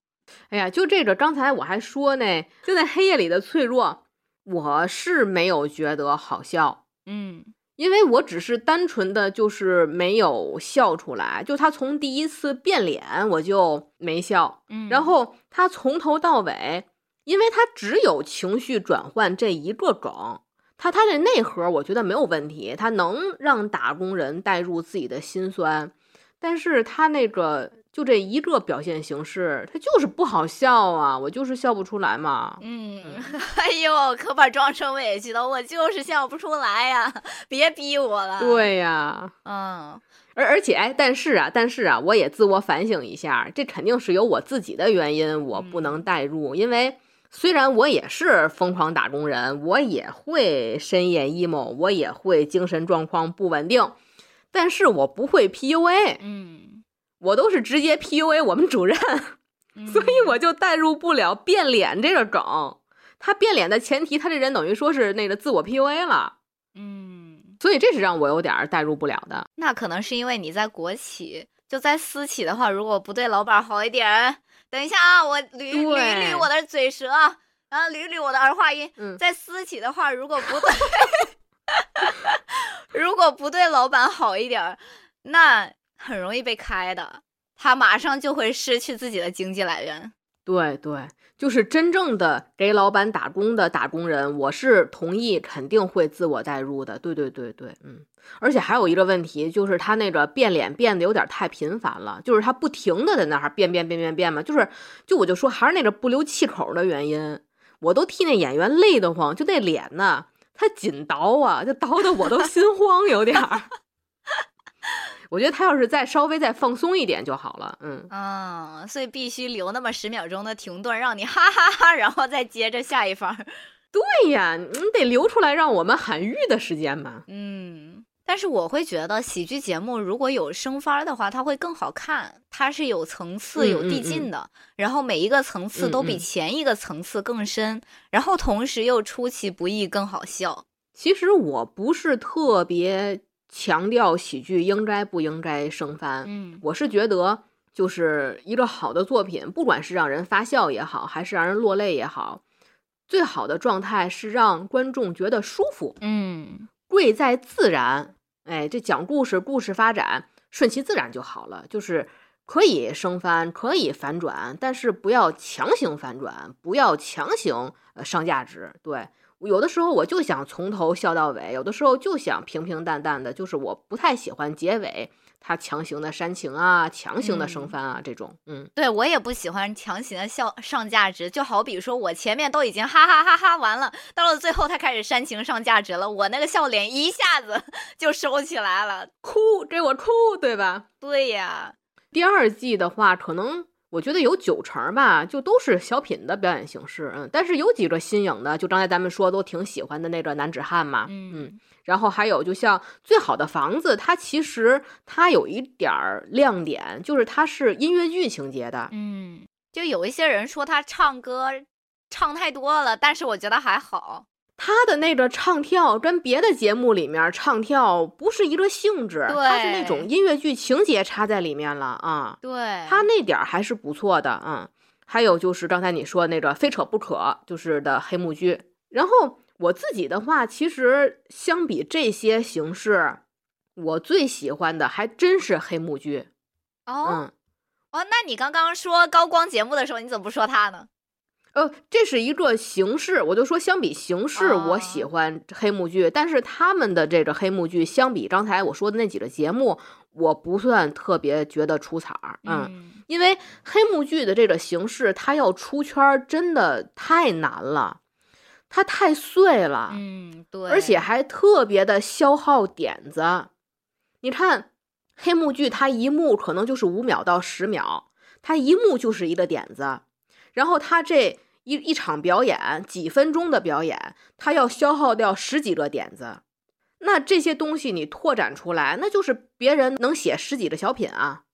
哎呀，就这个，刚才我还说呢，就在《黑夜里的脆弱》，我是没有觉得好笑。嗯。因为我只是单纯的就是没有笑出来，就他从第一次变脸我就没笑，嗯，然后他从头到尾，因为他只有情绪转换这一个梗，他他的内核我觉得没有问题，他能让打工人带入自己的心酸，但是他那个。就这一个表现形式，他就是不好笑啊！我就是笑不出来嘛。嗯，哎呦，可把庄生委屈了，我就是笑不出来呀！别逼我了。对呀，嗯，而而且哎，但是啊，但是啊，我也自我反省一下，这肯定是有我自己的原因，我不能代入。因为虽然我也是疯狂打工人，我也会深夜 emo，我也会精神状况不稳定，但是我不会 PUA。嗯。我都是直接 PUA 我们主任，所以我就代入不了变脸这个梗。他变脸的前提，他这人等于说是那个自我 PUA 了。嗯，所以这是让我有点代入不了的。那可能是因为你在国企，就在私企的话，如果不对老板好一点，等一下啊，我捋捋捋我的嘴舌，然后捋捋我的儿化音。在私企的话，如果不对。如果不对老板好一点儿，那很容易被开的，他马上就会失去自己的经济来源。对对，就是真正的给老板打工的打工人，我是同意，肯定会自我代入的。对对对对，嗯。而且还有一个问题，就是他那个变脸变得有点太频繁了，就是他不停的在那儿变变变变变嘛，就是就我就说还是那个不留气口的原因，我都替那演员累得慌，就那脸呢，他紧倒啊，就倒的我都心慌有点儿。我觉得他要是再稍微再放松一点就好了，嗯嗯，所以必须留那么十秒钟的停顿，让你哈哈哈，然后再接着下一番。对呀，你得留出来让我们喊玉的时间嘛。嗯，但是我会觉得喜剧节目如果有升番的话，它会更好看，它是有层次、有递进的，然后每一个层次都比前一个层次更深，然后同时又出其不意更好笑。其实我不是特别。强调喜剧应该不应该升番？嗯，我是觉得，就是一个好的作品，不管是让人发笑也好，还是让人落泪也好，最好的状态是让观众觉得舒服。嗯，贵在自然。哎，这讲故事，故事发展顺其自然就好了。就是可以升番，可以反转，但是不要强行反转，不要强行呃上价值。对。有的时候我就想从头笑到尾，有的时候就想平平淡淡的，就是我不太喜欢结尾他强行的煽情啊，强行的升番啊这种。嗯，对我也不喜欢强行的笑上价值，就好比说我前面都已经哈哈哈哈完了，到了最后他开始煽情上价值了，我那个笑脸一下子 就收起来了，哭给我哭，对吧？对呀，第二季的话可能。我觉得有九成吧，就都是小品的表演形式，嗯，但是有几个新颖的，就刚才咱们说都挺喜欢的那个男子汉嘛，嗯，然后还有就像最好的房子，它其实它有一点儿亮点，就是它是音乐剧情节的，嗯，就有一些人说他唱歌唱太多了，但是我觉得还好。他的那个唱跳跟别的节目里面唱跳不是一个性质，他是那种音乐剧情节插在里面了啊。对，他那点儿还是不错的啊。还有就是刚才你说那个非扯不可，就是的黑幕剧。然后我自己的话，其实相比这些形式，我最喜欢的还真是黑幕剧。哦，嗯，哦，那你刚刚说高光节目的时候，你怎么不说他呢？呃，这是一个形式，我就说相比形式，我喜欢黑幕剧，但是他们的这个黑幕剧相比刚才我说的那几个节目，我不算特别觉得出彩儿，嗯，因为黑幕剧的这个形式，它要出圈真的太难了，它太碎了，嗯，对，而且还特别的消耗点子。你看黑幕剧，它一幕可能就是五秒到十秒，它一幕就是一个点子。然后它这一一场表演几分钟的表演，他要消耗掉十几个点子，那这些东西你拓展出来，那就是别人能写十几个小品啊，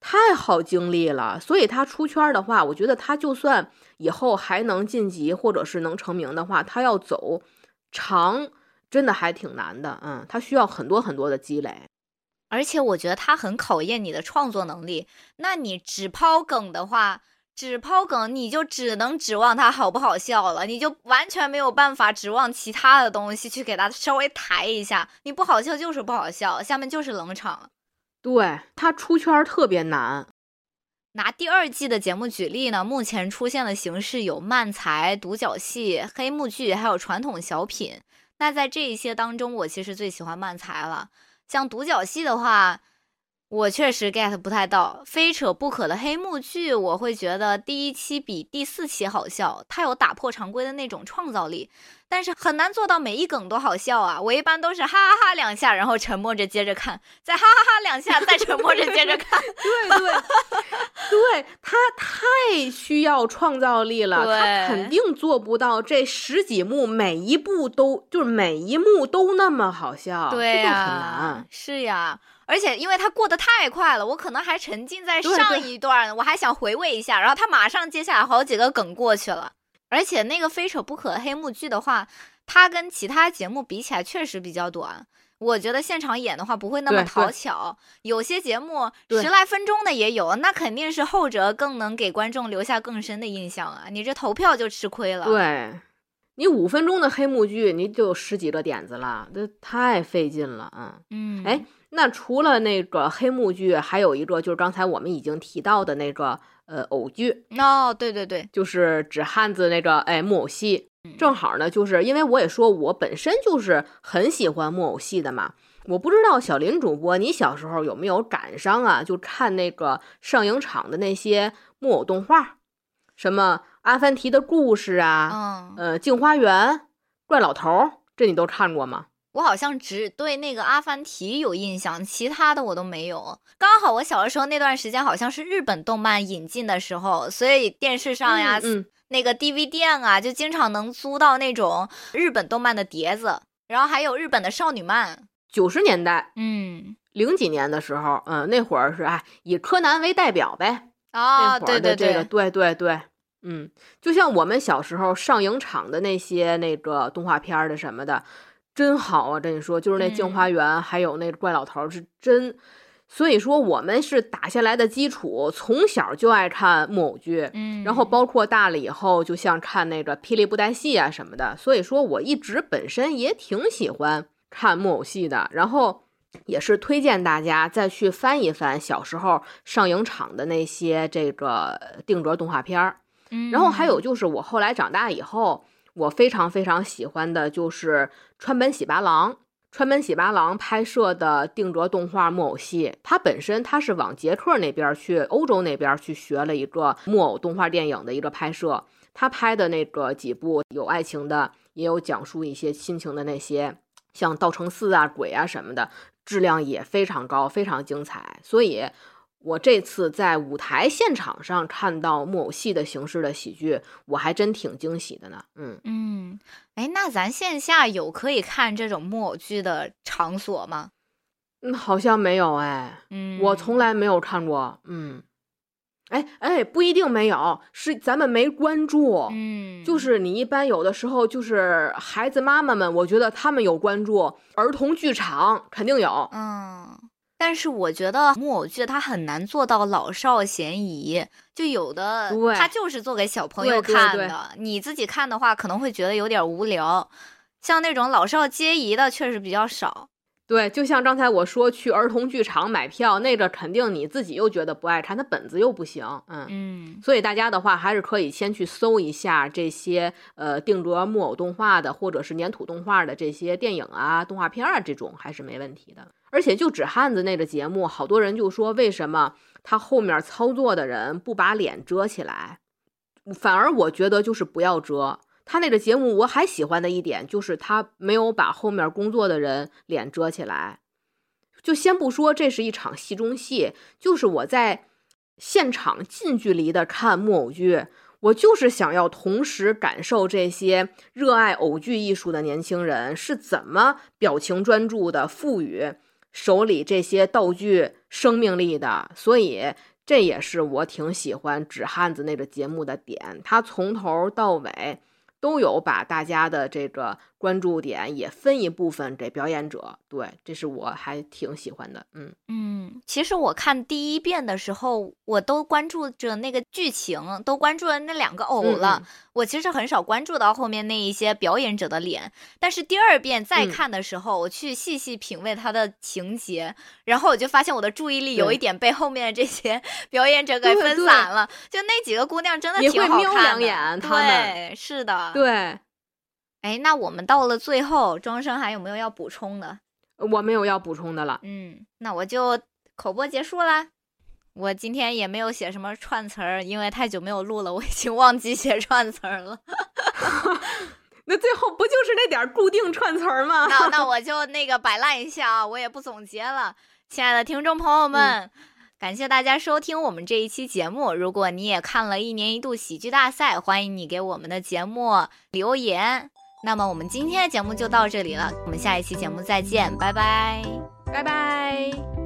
太耗精力了。所以他出圈的话，我觉得他就算以后还能晋级或者是能成名的话，他要走长，真的还挺难的。嗯，他需要很多很多的积累，而且我觉得他很考验你的创作能力。那你只抛梗的话。只抛梗，你就只能指望它好不好笑了，你就完全没有办法指望其他的东西去给它稍微抬一下。你不好笑就是不好笑，下面就是冷场。对他出圈特别难。拿第二季的节目举例呢，目前出现的形式有漫才、独角戏、黑幕剧，还有传统小品。那在这一些当中，我其实最喜欢漫才了。像独角戏的话。我确实 get 不太到，非扯不可的黑幕剧，我会觉得第一期比第四期好笑，它有打破常规的那种创造力，但是很难做到每一梗都好笑啊。我一般都是哈哈哈两下，然后沉默着接着看，再哈哈哈两下，再沉默着接着看。对对，对他太需要创造力了，他肯定做不到这十几幕每一部都就是每一幕都那么好笑，对呀，很难。是呀。而且，因为它过得太快了，我可能还沉浸在上一段，我还想回味一下，然后他马上接下来好几个梗过去了。而且那个非扯不可黑幕剧的话，它跟其他节目比起来确实比较短。我觉得现场演的话不会那么讨巧，有些节目十来分钟的也有，那肯定是后者更能给观众留下更深的印象啊！你这投票就吃亏了。对。你五分钟的黑幕剧，你就有十几个点子了，这太费劲了啊！嗯，哎，那除了那个黑幕剧，还有一个就是刚才我们已经提到的那个呃偶剧，哦，对对对，就是指汉子那个哎木偶戏。嗯正好呢，就是因为我也说我本身就是很喜欢木偶戏的嘛。我不知道小林主播，你小时候有没有赶上啊？就看那个上影厂的那些木偶动画，什么阿凡提的故事啊，嗯，呃，镜花缘、怪老头儿，这你都看过吗？我好像只对那个阿凡提有印象，其他的我都没有。刚好我小的时候那段时间好像是日本动漫引进的时候，所以电视上呀，嗯，嗯那个 DV 店啊，就经常能租到那种日本动漫的碟子，然后还有日本的少女漫。九十年代、嗯，零几年的时候，嗯，那会儿是哎以柯南为代表呗。那啊，会对对对，对对对，嗯，就像我们小时候上影厂的那些那个动画片的什么的，真好啊！跟你说，就是那《镜嗯花缘》还有那怪老头儿是真。所以说，我们是打下来的基础，从小就爱看木偶剧，嗯，然后包括大了以后，就像看那个霹雳布袋戏啊什么的。所以说我一直本身也挺喜欢看木偶戏的，然后也是推荐大家再去翻一翻小时候上影厂的那些这个定格动画片儿。嗯，然后还有就是我后来长大以后，我非常非常喜欢的就是川本喜八郎。川本喜八郎拍摄的定格动画木偶戏，他本身他是往捷克那边去，欧洲那边去学了一个木偶动画电影的一个拍摄。他拍的那个几部有爱情的，也有讲述一些亲情的那些，像《道成寺》啊、鬼啊什么的，质量也非常高，非常精彩。所以，我这次在舞台现场上看到木偶戏的形式的喜剧，我还真挺惊喜的呢。嗯，嗯，哎，那咱线下有可以看这种木偶剧的场所吗？嗯，好像没有哎，嗯，我从来没有看过。嗯，哎哎，不一定没有，是咱们没关注。嗯，就是你一般有的时候就是孩子妈妈们，我觉得他们有关注儿童剧场，肯定有。嗯，但是我觉得木偶剧它很难做到老少咸宜，就有的对它就是做给小朋友看的，你自己看的话可能会觉得有点无聊。像那种老少皆宜的确实比较少。对，就像刚才我说去儿童剧场买票，那个肯定你自己又觉得不爱看，它本子又不行。嗯。嗯所以大家的话，还是可以先去搜一下这些呃定格木偶动画的，或者是粘土动画的这些电影啊、动画片啊，这种还是没问题的。而且就纸汉子那个节目，好多人就说为什么他后面操作的人不把脸遮起来，反而我觉得就是不要遮。他那个节目我还喜欢的一点就是他没有把后面工作的人脸遮起来。就先不说这是一场戏中戏，就是我在现场近距离的看木偶剧，我就是想要同时感受这些热爱偶剧艺术的年轻人是怎么表情专注的赋予手里这些道具生命力的，所以这也是我挺喜欢纸汉子那个节目的点，他从头到尾。都有把大家的这个关注点也分一部分给表演者，对，这是我还挺喜欢的，嗯嗯，其实我看第一遍的时候，我都关注着那个剧情，都关注了那两个偶嗯了。我其实很少关注到后面那一些表演者的脸，但是第二遍再嗯看的时候，我去细细品味他的情节，然后我就发现我的注意力有一点被后面的这些 表演者给分对对散了。就那几个姑娘真的挺好看的，对，是的，。对，哎，那我们到了最后，庄生还有没有要补充的？我没有要补充的了。嗯，那我就口播结束啦。我今天也没有写什么串词儿，因为太久没有录了，我已经忘记写串词儿了。那最后不就是那点儿固定串词儿吗？那那我就那个摆烂一下啊，我也不总结了。亲爱的听众朋友们，感谢大家收听我们这一期节目。如果你也看了一年一度喜剧大赛，欢迎你给我们的节目留言。那么我们今天的节目就到这里了，我们下一期节目再见，拜拜。拜拜。